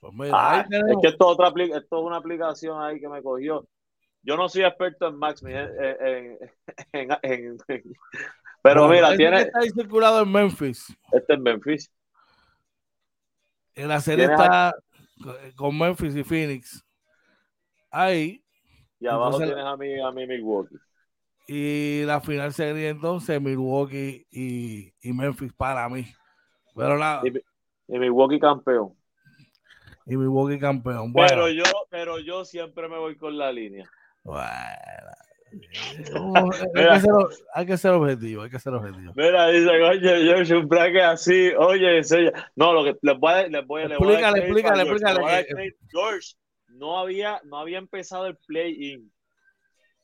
Pues mira, Ah, es que esto, es otra, esto es una aplicación ahí que me cogió. Yo no soy experto en Max, mi gen- en, en- en- en- pero Bueno, mira, tiene, Está ahí circulado en Memphis. este es Memphis. En la serie está con Memphis y Phoenix. Ahí. Y abajo Entonces- tienes a mi, a mi Milwaukee. Y la final sería entonces Milwaukee y, y Memphis para mí. Pero nada, Y, y Milwaukee campeón. y Milwaukee campeón. Bueno, Pero yo, pero yo siempre me voy con la línea. bueno, hay, que ser, objetivo, hay que ser objetivo. Mira, dice, oye, George, un braque así, oye, no, lo que les voy a, les voy, explícale, explícale, explícale. George, no había, no había empezado el play-in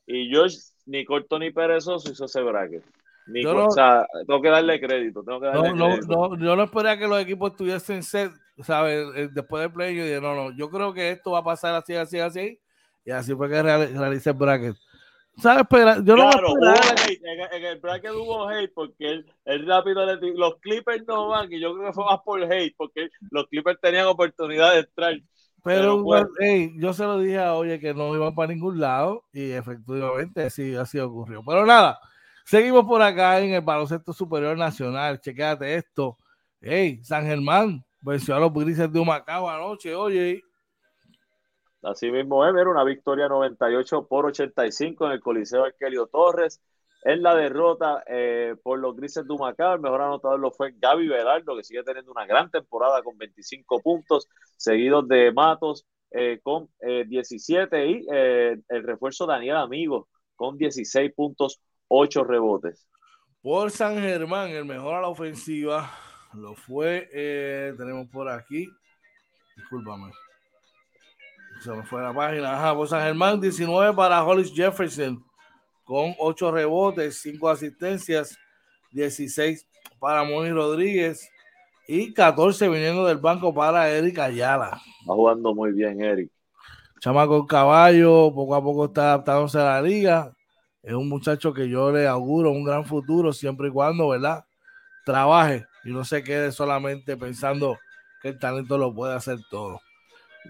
y George, ni corto ni perezoso, hizo ese bracket. Ni o sea, tengo que darle crédito. Tengo que darle no, crédito. No, yo no esperaba que los equipos estuviesen set, ¿sabes? Eh, después del play, yo dije, no, no, yo creo que esto va a pasar así, así, así. Y así fue que realicé el bracket. ¿Sabes? Pero yo claro, no en, el bracket hubo hate porque el, rápido los Clippers no van y yo creo que fue más por hate porque los Clippers tenían oportunidad de entrar. Pero, bueno, yo se lo dije a Oye que no iban para ningún lado y efectivamente así, así ocurrió. Pero nada, seguimos por acá en el baloncesto superior nacional. Chequéate esto. Hey, San Germán venció a los grises de Humacao anoche, oye. Así mismo es, era una victoria 98 por 85 en el Coliseo Arquelio Torres. En la derrota eh, por los Grises de el mejor anotador lo fue Gaby Velardo, que sigue teniendo una gran temporada con 25 puntos, seguidos de Matos eh, con 17 eh, y el refuerzo Daniel Amigo con 16 puntos, 8 rebotes. Por San Germán, el mejor a la ofensiva lo fue, tenemos por aquí, discúlpame, se me fue la página, ajá, por San Germán, 19 para Hollis Jefferson con 8 rebotes, 5 asistencias, 16 para Moni Rodríguez y 14 viniendo del banco para Eric Ayala. Está jugando muy bien, Eric. Chama con caballo, poco a poco está adaptándose a la liga. Es un muchacho que yo le auguro un gran futuro siempre y cuando, ¿verdad? Trabaje y no se quede solamente pensando que el talento lo puede hacer todo.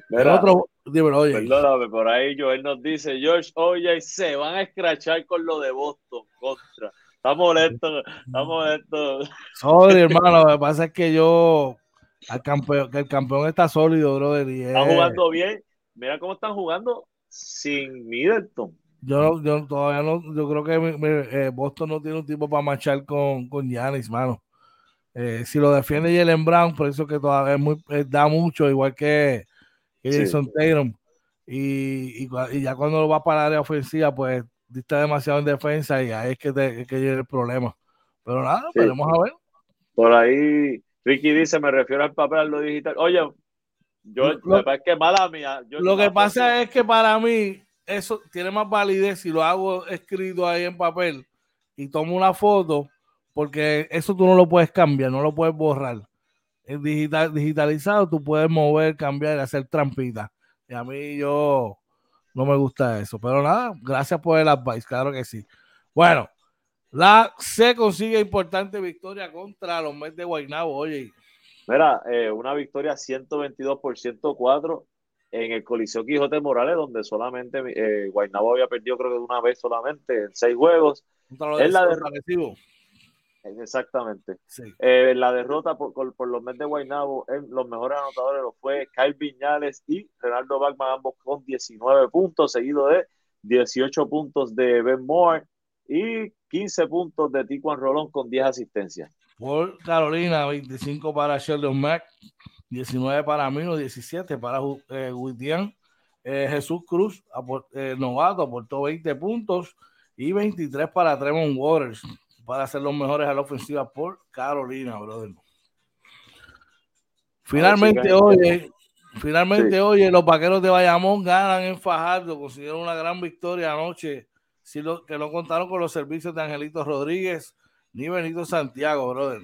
el otro, Perdóname, por ahí Joel nos dice, George, oye, se van a escrachar con lo de Boston contra. Está molesto, está molesto. Sorry, hermano, lo que pasa es que yo, al campeón, que el campeón está sólido, brother. Y está jugando bien. Mira cómo están jugando sin Middleton. Yo, yo todavía no, yo creo que eh, Boston no tiene un tipo para marchar con, con Giannis, mano. Eh, si lo defiende Jalen Brown, por eso que todavía es muy, eh, da mucho, igual que Jason Tatum. Y, y, ya cuando lo va para la área ofensiva, pues diste demasiado en defensa y ahí es que, te, que llega el problema. Pero nada, veremos a ver. Por ahí, Ricky dice, me refiero al papel, a lo digital. Oye, yo, lo, que mala mía. lo que pasa es que para mí eso tiene más validez si lo hago escrito ahí en papel y tomo una foto, porque eso tú no lo puedes cambiar, no lo puedes borrar digital, digitalizado, tú puedes mover, cambiar y hacer trampitas. Y a mí yo no me gusta eso. Pero nada, gracias por el advice, claro que sí. Bueno, la se consigue importante victoria contra los Mets de Guaynabo, oye. Mira, eh, una victoria 122 por 104 en el Coliseo Quijote Morales, donde solamente eh, Guaynabo había perdido creo que una vez solamente en seis juegos. Es la de Exactamente. Eh, la derrota por, los Mets de Guaynabo, los mejores anotadores lo fue Kyle Viñales y Renaldo Bachman, ambos con 19 puntos, seguido de 18 puntos de Ben Moore y 15 puntos de Tijuan Rolón con 10 asistencias. Por Carolina, 25 para Sheldon Mack, 19 para Mino, 17 para eh, eh, Jesús Cruz, eh, novato, aportó 20 puntos y 23 para Tremont Waters para ser los mejores a la ofensiva por Carolina, brother. Finalmente, oye, finalmente, oye, los vaqueros de Bayamón ganan en Fajardo, consiguieron una gran victoria anoche, si lo, que no contaron con los servicios de Angelito Rodríguez ni Benito Santiago, brother.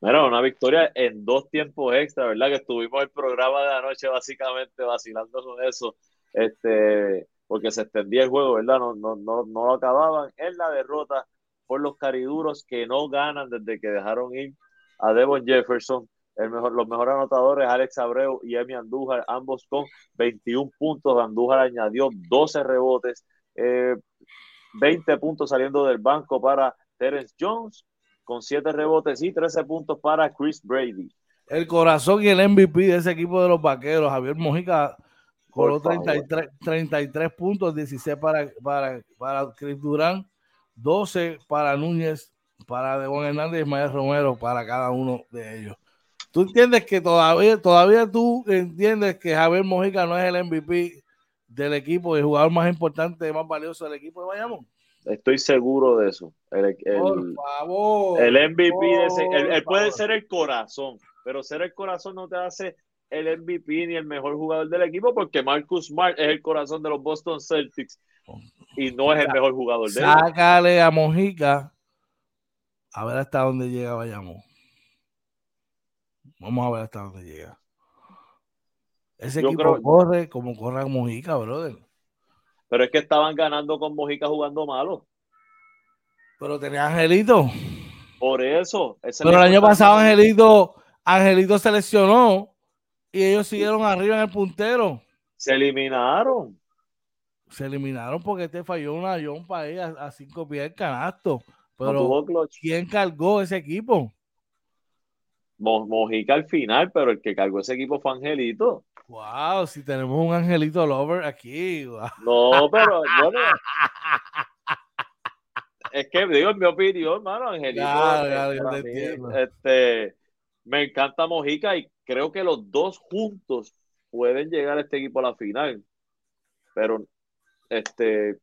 Bueno, una victoria en dos tiempos extra, ¿verdad? Que estuvimos el programa de anoche básicamente vacilando con eso, este, porque se extendía el juego, ¿verdad? No, no, no, no lo acababan. En la derrota por los cariduros que no ganan desde que dejaron ir a Devon Jefferson. El mejor, los mejores anotadores, Alex Abreu y Emi Andújar, ambos con 21 puntos. Andújar añadió 12 rebotes, 20 eh, puntos saliendo del banco para Terence Jones, con 7 rebotes y 13 puntos para Chris Brady. El corazón y el MVP de ese equipo de los vaqueros, Javier Mojica, con 33, 33 puntos, 16 para, para, para Chris Durán 12 para Núñez, para Devon Hernández y Ismael Romero, para cada uno de ellos. ¿Tú entiendes que todavía, todavía tú entiendes que Javier Mojica no es el MVP del equipo, el jugador más importante, más valioso del equipo de Bayamón. Estoy seguro de eso. El, por favor. El MVP de ese, él, puede ser el corazón, pero ser el corazón no te hace el MVP ni el mejor jugador del equipo porque Marcus Smart es el corazón de los Boston Celtics y no es el mejor jugador de Sácale a Mojica a ver hasta dónde llega Bayamón. Vamos a ver hasta dónde llega. Ese equipo corre como corre Mojica, brother. Pero es que estaban ganando con Mojica jugando malo. Pero tenía Angelito. Por eso. Pero el año pasado Angelito, Angelito se lesionó y ellos siguieron arriba en el puntero. Se eliminaron. Se eliminaron porque te falló una yompa ahí a, cinco pies del canasto. Pero ¿quién cargó ese equipo? Mojica al final, pero el que cargó ese equipo fue Angelito. Wow, si tenemos un Angelito Lover aquí. No, pero bueno. es que digo, en mi opinión, hermano, Angelito. este, me encanta Mojica y creo que los dos juntos pueden llegar a este equipo a la final. Pero este,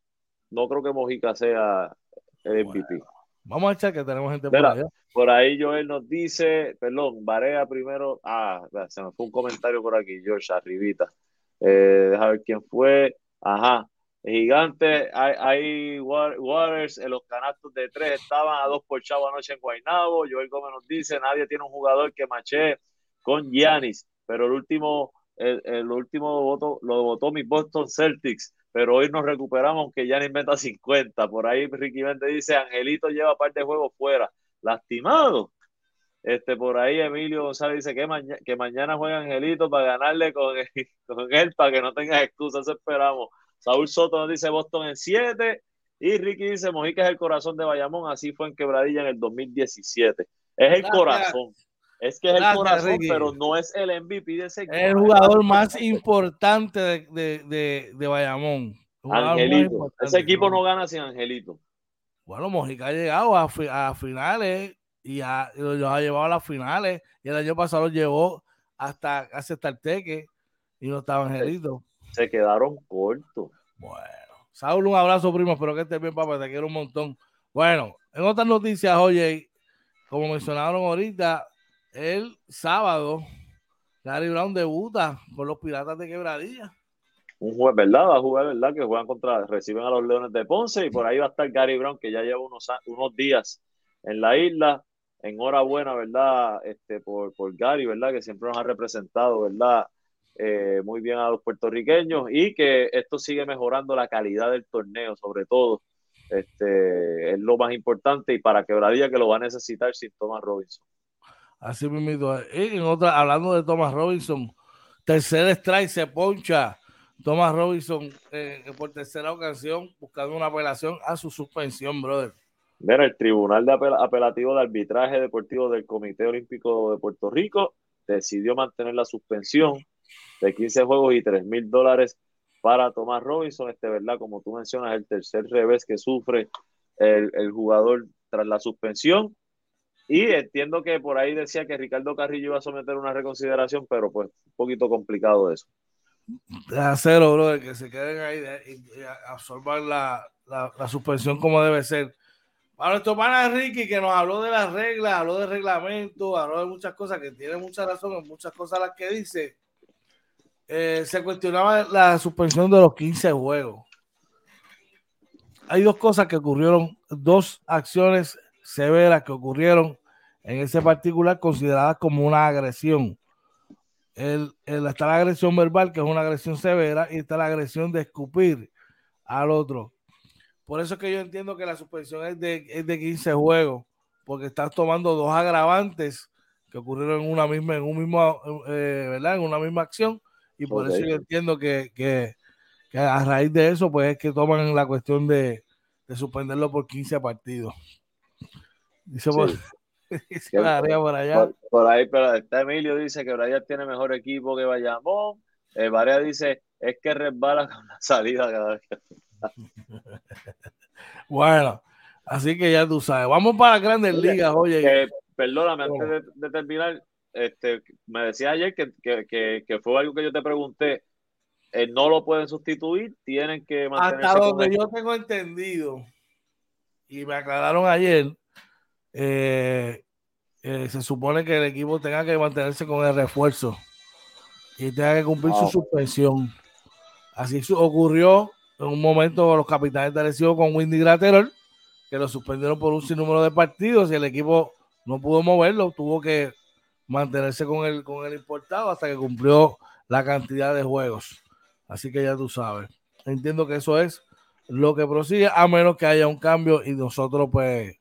no creo que Mojica sea el MVP. Vamos a echar que tenemos gente por allá. Por ahí Joel nos dice, perdón, Varea primero. Ah, se me fue un comentario por aquí, George, arribita. Eh, deja ver quién fue. Ajá. Gigante, hay, hay Waters, en los canastos de tres estaban a dos por chavo anoche en Guaynabo. Joel Gómez nos dice, nadie tiene un jugador que mache con Giannis, pero el último, el, el último voto lo votó mi Boston Celtics pero hoy nos recuperamos aunque ya ni meta 50. Por ahí Ricky Mente dice, Angelito lleva parte de juego fuera, lastimado. Este, por ahí Emilio González dice que, que mañana juega Angelito para ganarle con, <laughs> con él, para que no tenga excusas, esperamos. Saúl Soto nos dice Boston en 7 y Ricky dice Mojica es el corazón de Bayamón, así fue en Quebradilla en el 2017. Es el corazón. Es que es el corazón, pero no es el MVP de ese equipo. Es el jugador más importante de, de, de, Bayamón. Angelito. Ese equipo no gana sin Angelito. Bueno, Mojica ha llegado a, a finales y ha, los ha llevado a las finales. Y el año pasado los llevó hasta hasta el teque y no estaba Angelito. Se, quedaron cortos. Bueno, Saúl, un abrazo, primo. Espero que estés bien, papá. Te quiero un montón. Bueno, en otras noticias, oye, como mencionaron ahorita, el sábado, Gary Brown debuta con los Piratas de Quebradilla. Un juez, ¿verdad? Va a jugar, ¿verdad? Que juegan contra, reciben a los Leones de Ponce y por ahí va a estar Gary Brown, que ya lleva unos, unos días en la isla. Enhorabuena, ¿verdad? Este, por, por Gary, ¿verdad? Que siempre nos ha representado, ¿verdad? Eh, muy bien a los puertorriqueños y que esto sigue mejorando la calidad del torneo, sobre todo. Este, es lo más importante y para Quebradilla que lo va a necesitar sin Thomas Robinson. Así mismo. En otra, hablando de Thomas Robinson, tercer strike se poncha. Thomas Robinson eh, por tercera ocasión buscando una apelación a su suspensión, brother. Mira, el Tribunal de Apelativo de Arbitraje Deportivo del Comité Olímpico de Puerto Rico decidió mantener la suspensión de 15 juegos y 3 mil dólares para Thomas Robinson. Este, ¿verdad? Como tú mencionas, el tercer revés que sufre el, el jugador tras la suspensión. Y entiendo que por ahí decía que Ricardo Carrillo iba a someter una reconsideración, pero pues un poquito complicado eso. A cero, brother, que se queden ahí y, absorban la, suspensión como debe ser. Para nuestro pana Ricky, que nos habló de las reglas, habló de reglamento, habló de muchas cosas, que tiene mucha razón en muchas cosas las que dice, eh, se cuestionaba la suspensión de los 15 juegos. Hay dos cosas que ocurrieron, dos acciones severas que ocurrieron en ese particular consideradas como una agresión. El, está la agresión verbal, que es una agresión severa, y está la agresión de escupir al otro. Por eso es que yo entiendo que la suspensión es de, es de 15 juegos, porque estás tomando dos agravantes que ocurrieron en una misma, en un mismo, eh, ¿verdad? En una misma acción, y por eso yo entiendo que, que, a raíz de eso, pues es que toman la cuestión de, de suspenderlo por 15 partidos. Dice por, <laughs> por, allá. Por, ahí, pero está Emilio dice que Brian tiene mejor equipo que Bayamón. Eh, Varea dice es que resbala con la salida cada vez que. <laughs> bueno, así que ya tú sabes. Vamos para grandes ligas, oye. perdóname, antes de, terminar, este, me decía ayer que, que, que, fue algo que yo te pregunté. eh, no lo pueden sustituir, tienen que mantenerse. Hasta donde yo tengo entendido, y me aclararon ayer, eh, eh, se supone que el equipo tenga que mantenerse con el refuerzo y tenga que cumplir su suspensión. Así ocurrió en un momento los capitanes de Arecibo con Windy Graterol, que lo suspendieron por un sinnúmero de partidos y el equipo no pudo moverlo, tuvo que mantenerse con el, con el importado hasta que cumplió la cantidad de juegos. Así que ya tú sabes. Entiendo que eso es lo que prosigue, a menos que haya un cambio y nosotros pues,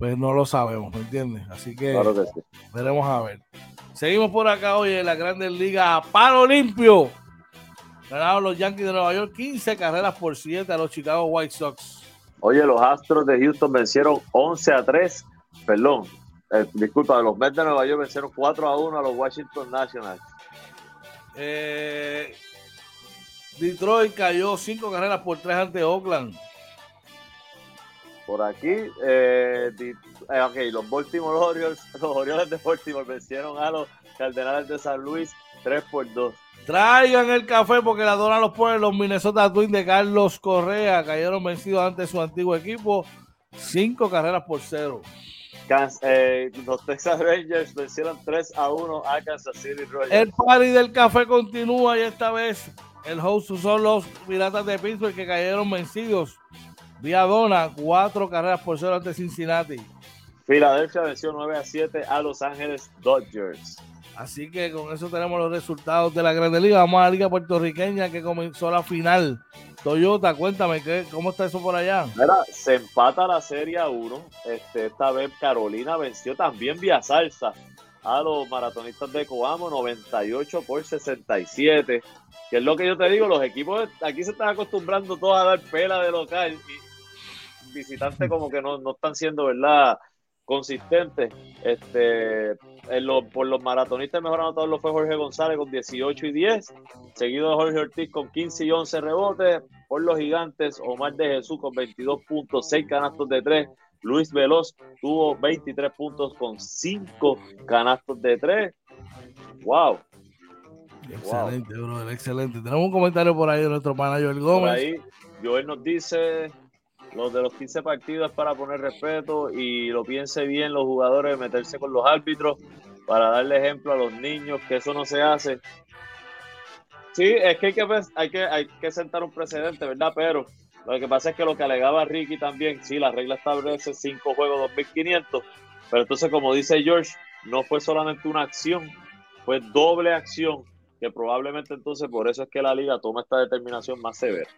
pues no lo sabemos, ¿me entiendes? Así que, veremos a ver. Seguimos por acá hoy en la Grandes Ligas a palo limpio. Ganaron los Yankees de Nueva York 15 carreras por 7 a los Chicago White Sox. Oye, los Astros de Houston vencieron 11 a 3, perdón, eh, disculpa, los Mets de Nueva York vencieron 4 a 1 a los Washington Nationals. Eh, Detroit cayó 5 carreras por 3 ante Oakland. Por aquí, eh, eh, ok, los Baltimore Orioles, <laughs> los Orioles de Baltimore vencieron a los Cardenales de San Luis 3 por 2. Traigan el café porque la dona los pone los Minnesota Twins de Carlos Correa. Cayeron vencidos ante su antiguo equipo. 5 carreras por 0. Eh, los Texas Rangers vencieron 3 a 1 a Kansas City Royals. El party del café continúa y esta vez el host son los Piratas de Pittsburgh que cayeron vencidos. Vía Dona, 4 carreras por 0 ante Cincinnati. Filadelfia venció 9 a 7 a Los Ángeles Dodgers. Así que con eso tenemos los resultados de la Grande Liga. Vamos a la Liga Puertorriqueña que comenzó la final. Toyota, cuéntame, ¿qué, ¿cómo está eso por allá? se empata la Serie 1. Este, esta vez Carolina venció también vía salsa a los maratonistas de Coamo 98 por 67. Que es lo que yo te digo, los equipos aquí se están acostumbrando todos a dar pela de local y visitantes como que no, no están siendo, ¿verdad? consistente. Este, por los maratonistas mejor anotador lo fue Jorge González con 18 y 10, seguido de Jorge Ortiz con 15 y 11 rebotes. Por los gigantes, Omar de Jesús con 22 puntos, 6 canastos de 3. Luis Veloz tuvo 23 puntos con 5 canastos de 3. ¡Wow! Excelente, bro, excelente. Tenemos un comentario por ahí de nuestro manager Gómez. Por ahí, Joel nos dice: los de los 15 partidos para poner respeto y lo piense bien los jugadores meterse con los árbitros para darle ejemplo a los niños que eso no se hace. Sí, es que hay que, hay que, sentar un precedente, ¿verdad? Pero lo que pasa es que lo que alegaba Ricky también, sí, la regla establece 5 juegos 2500, pero entonces como dice George, no fue solamente una acción, fue doble acción, que probablemente entonces por eso es que la liga toma esta determinación más severa.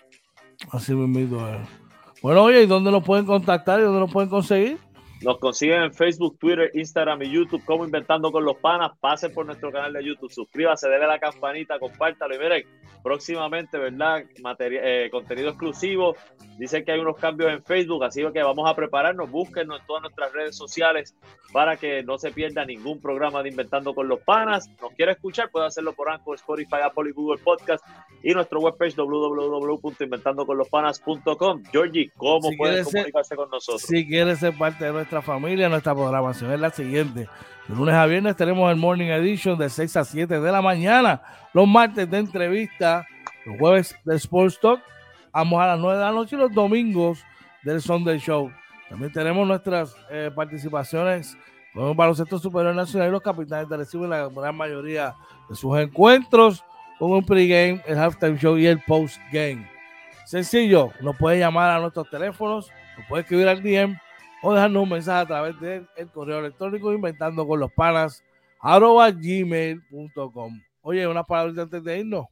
Así mismo es. Bueno, oye, ¿y dónde lo pueden contactar y dónde lo pueden conseguir? Nos consiguen en Facebook, Twitter, Instagram y YouTube como Inventando con los Panas. Pasen por nuestro canal de YouTube, suscríbase, déle a la campanita, compártalo y miren, próximamente, ¿verdad? Eh, contenido exclusivo. Dicen que hay unos cambios en Facebook, así que vamos a prepararnos. Búsquenos en todas nuestras redes sociales para que no se pierda ningún programa de Inventando con los Panas. Nos quiere escuchar, puede hacerlo por Anchor, Spotify, Apple y Google Podcast y nuestro webpage www.inventandoconlospanas.com. Georgie, ¿cómo pueden comunicarse con nosotros? Si quieres ser parte de nuestra familia, nuestra programación es la siguiente. De lunes a viernes tenemos el Morning Edition de 6 a 7 de la mañana. Los martes de entrevista, los jueves de Sports Talk, vamos a las 9 de la noche y los domingos del Sunday Show. También tenemos nuestras eh, participaciones con el baloncesto superior nacional y los capitanes de recibo en la gran mayoría de sus encuentros con un pregame, el halftime show y el postgame. Sencillo, nos puede llamar a nuestros teléfonos, nos puede escribir al DM o dejarnos un mensaje a través del correo electrónico inventando. Oye, una palabra antes de irnos.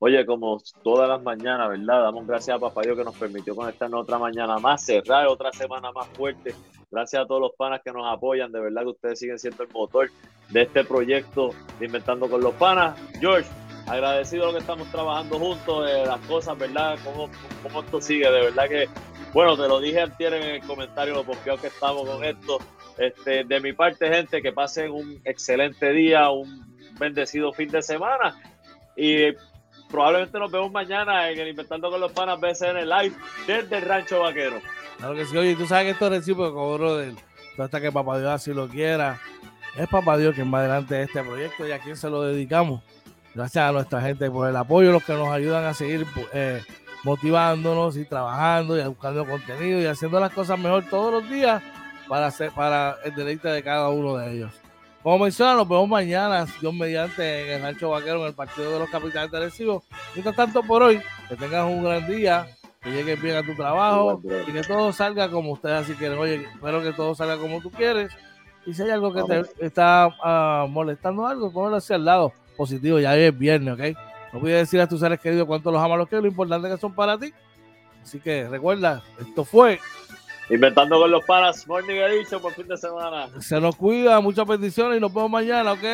Oye, como todas las mañanas, ¿verdad? Damos gracias a Papá Dios que nos permitió conectarnos otra mañana más, cerrar otra semana más fuerte. Gracias a todos los panas que nos apoyan, de verdad que ustedes siguen siendo el motor de este proyecto de Inventando con los Panas. George, agradecido lo que estamos trabajando juntos, de las cosas, ¿verdad? ¿Cómo, cómo esto sigue? De verdad que, bueno, te lo dije antes en el comentario, lo que estamos con esto. Este, de mi parte, gente, que pasen un excelente día, un bendecido fin de semana. Y probablemente nos vemos mañana en el Inventando con los Panas BCN Live desde el Rancho Vaquero. Claro que sí, oye, tú sabes que esto es recíproco, brother. Hasta que Papá Dios así lo quiera. Es Papá Dios quien va adelante de este proyecto y a quién se lo dedicamos. Gracias a nuestra gente por el apoyo, los que nos ayudan a seguir eh, motivándonos y trabajando y buscando contenido y haciendo las cosas mejor todos los días para, hacer, para el deleite de cada uno de ellos. Como menciona, nos vemos mañana, Dios mediante, en el Rancho Vaquero, en el partido de los capitanes de Recibo. Mientras tanto, por hoy, que tengas un gran día, que llegues bien a tu trabajo y que todo salga como ustedes así quieren. Oye, espero que todo salga como tú quieres. Y si hay algo que te está ah, molestando algo, ponlo hacia el lado positivo. Ya es viernes, ¿ok? No voy a decir a tus seres queridos cuánto los amas los que lo importante que son para ti. Así que recuerda, esto fue Inventando con los panas, Morning Edition por fin de semana. Se nos cuida, muchas bendiciones y nos vemos mañana, ¿ok?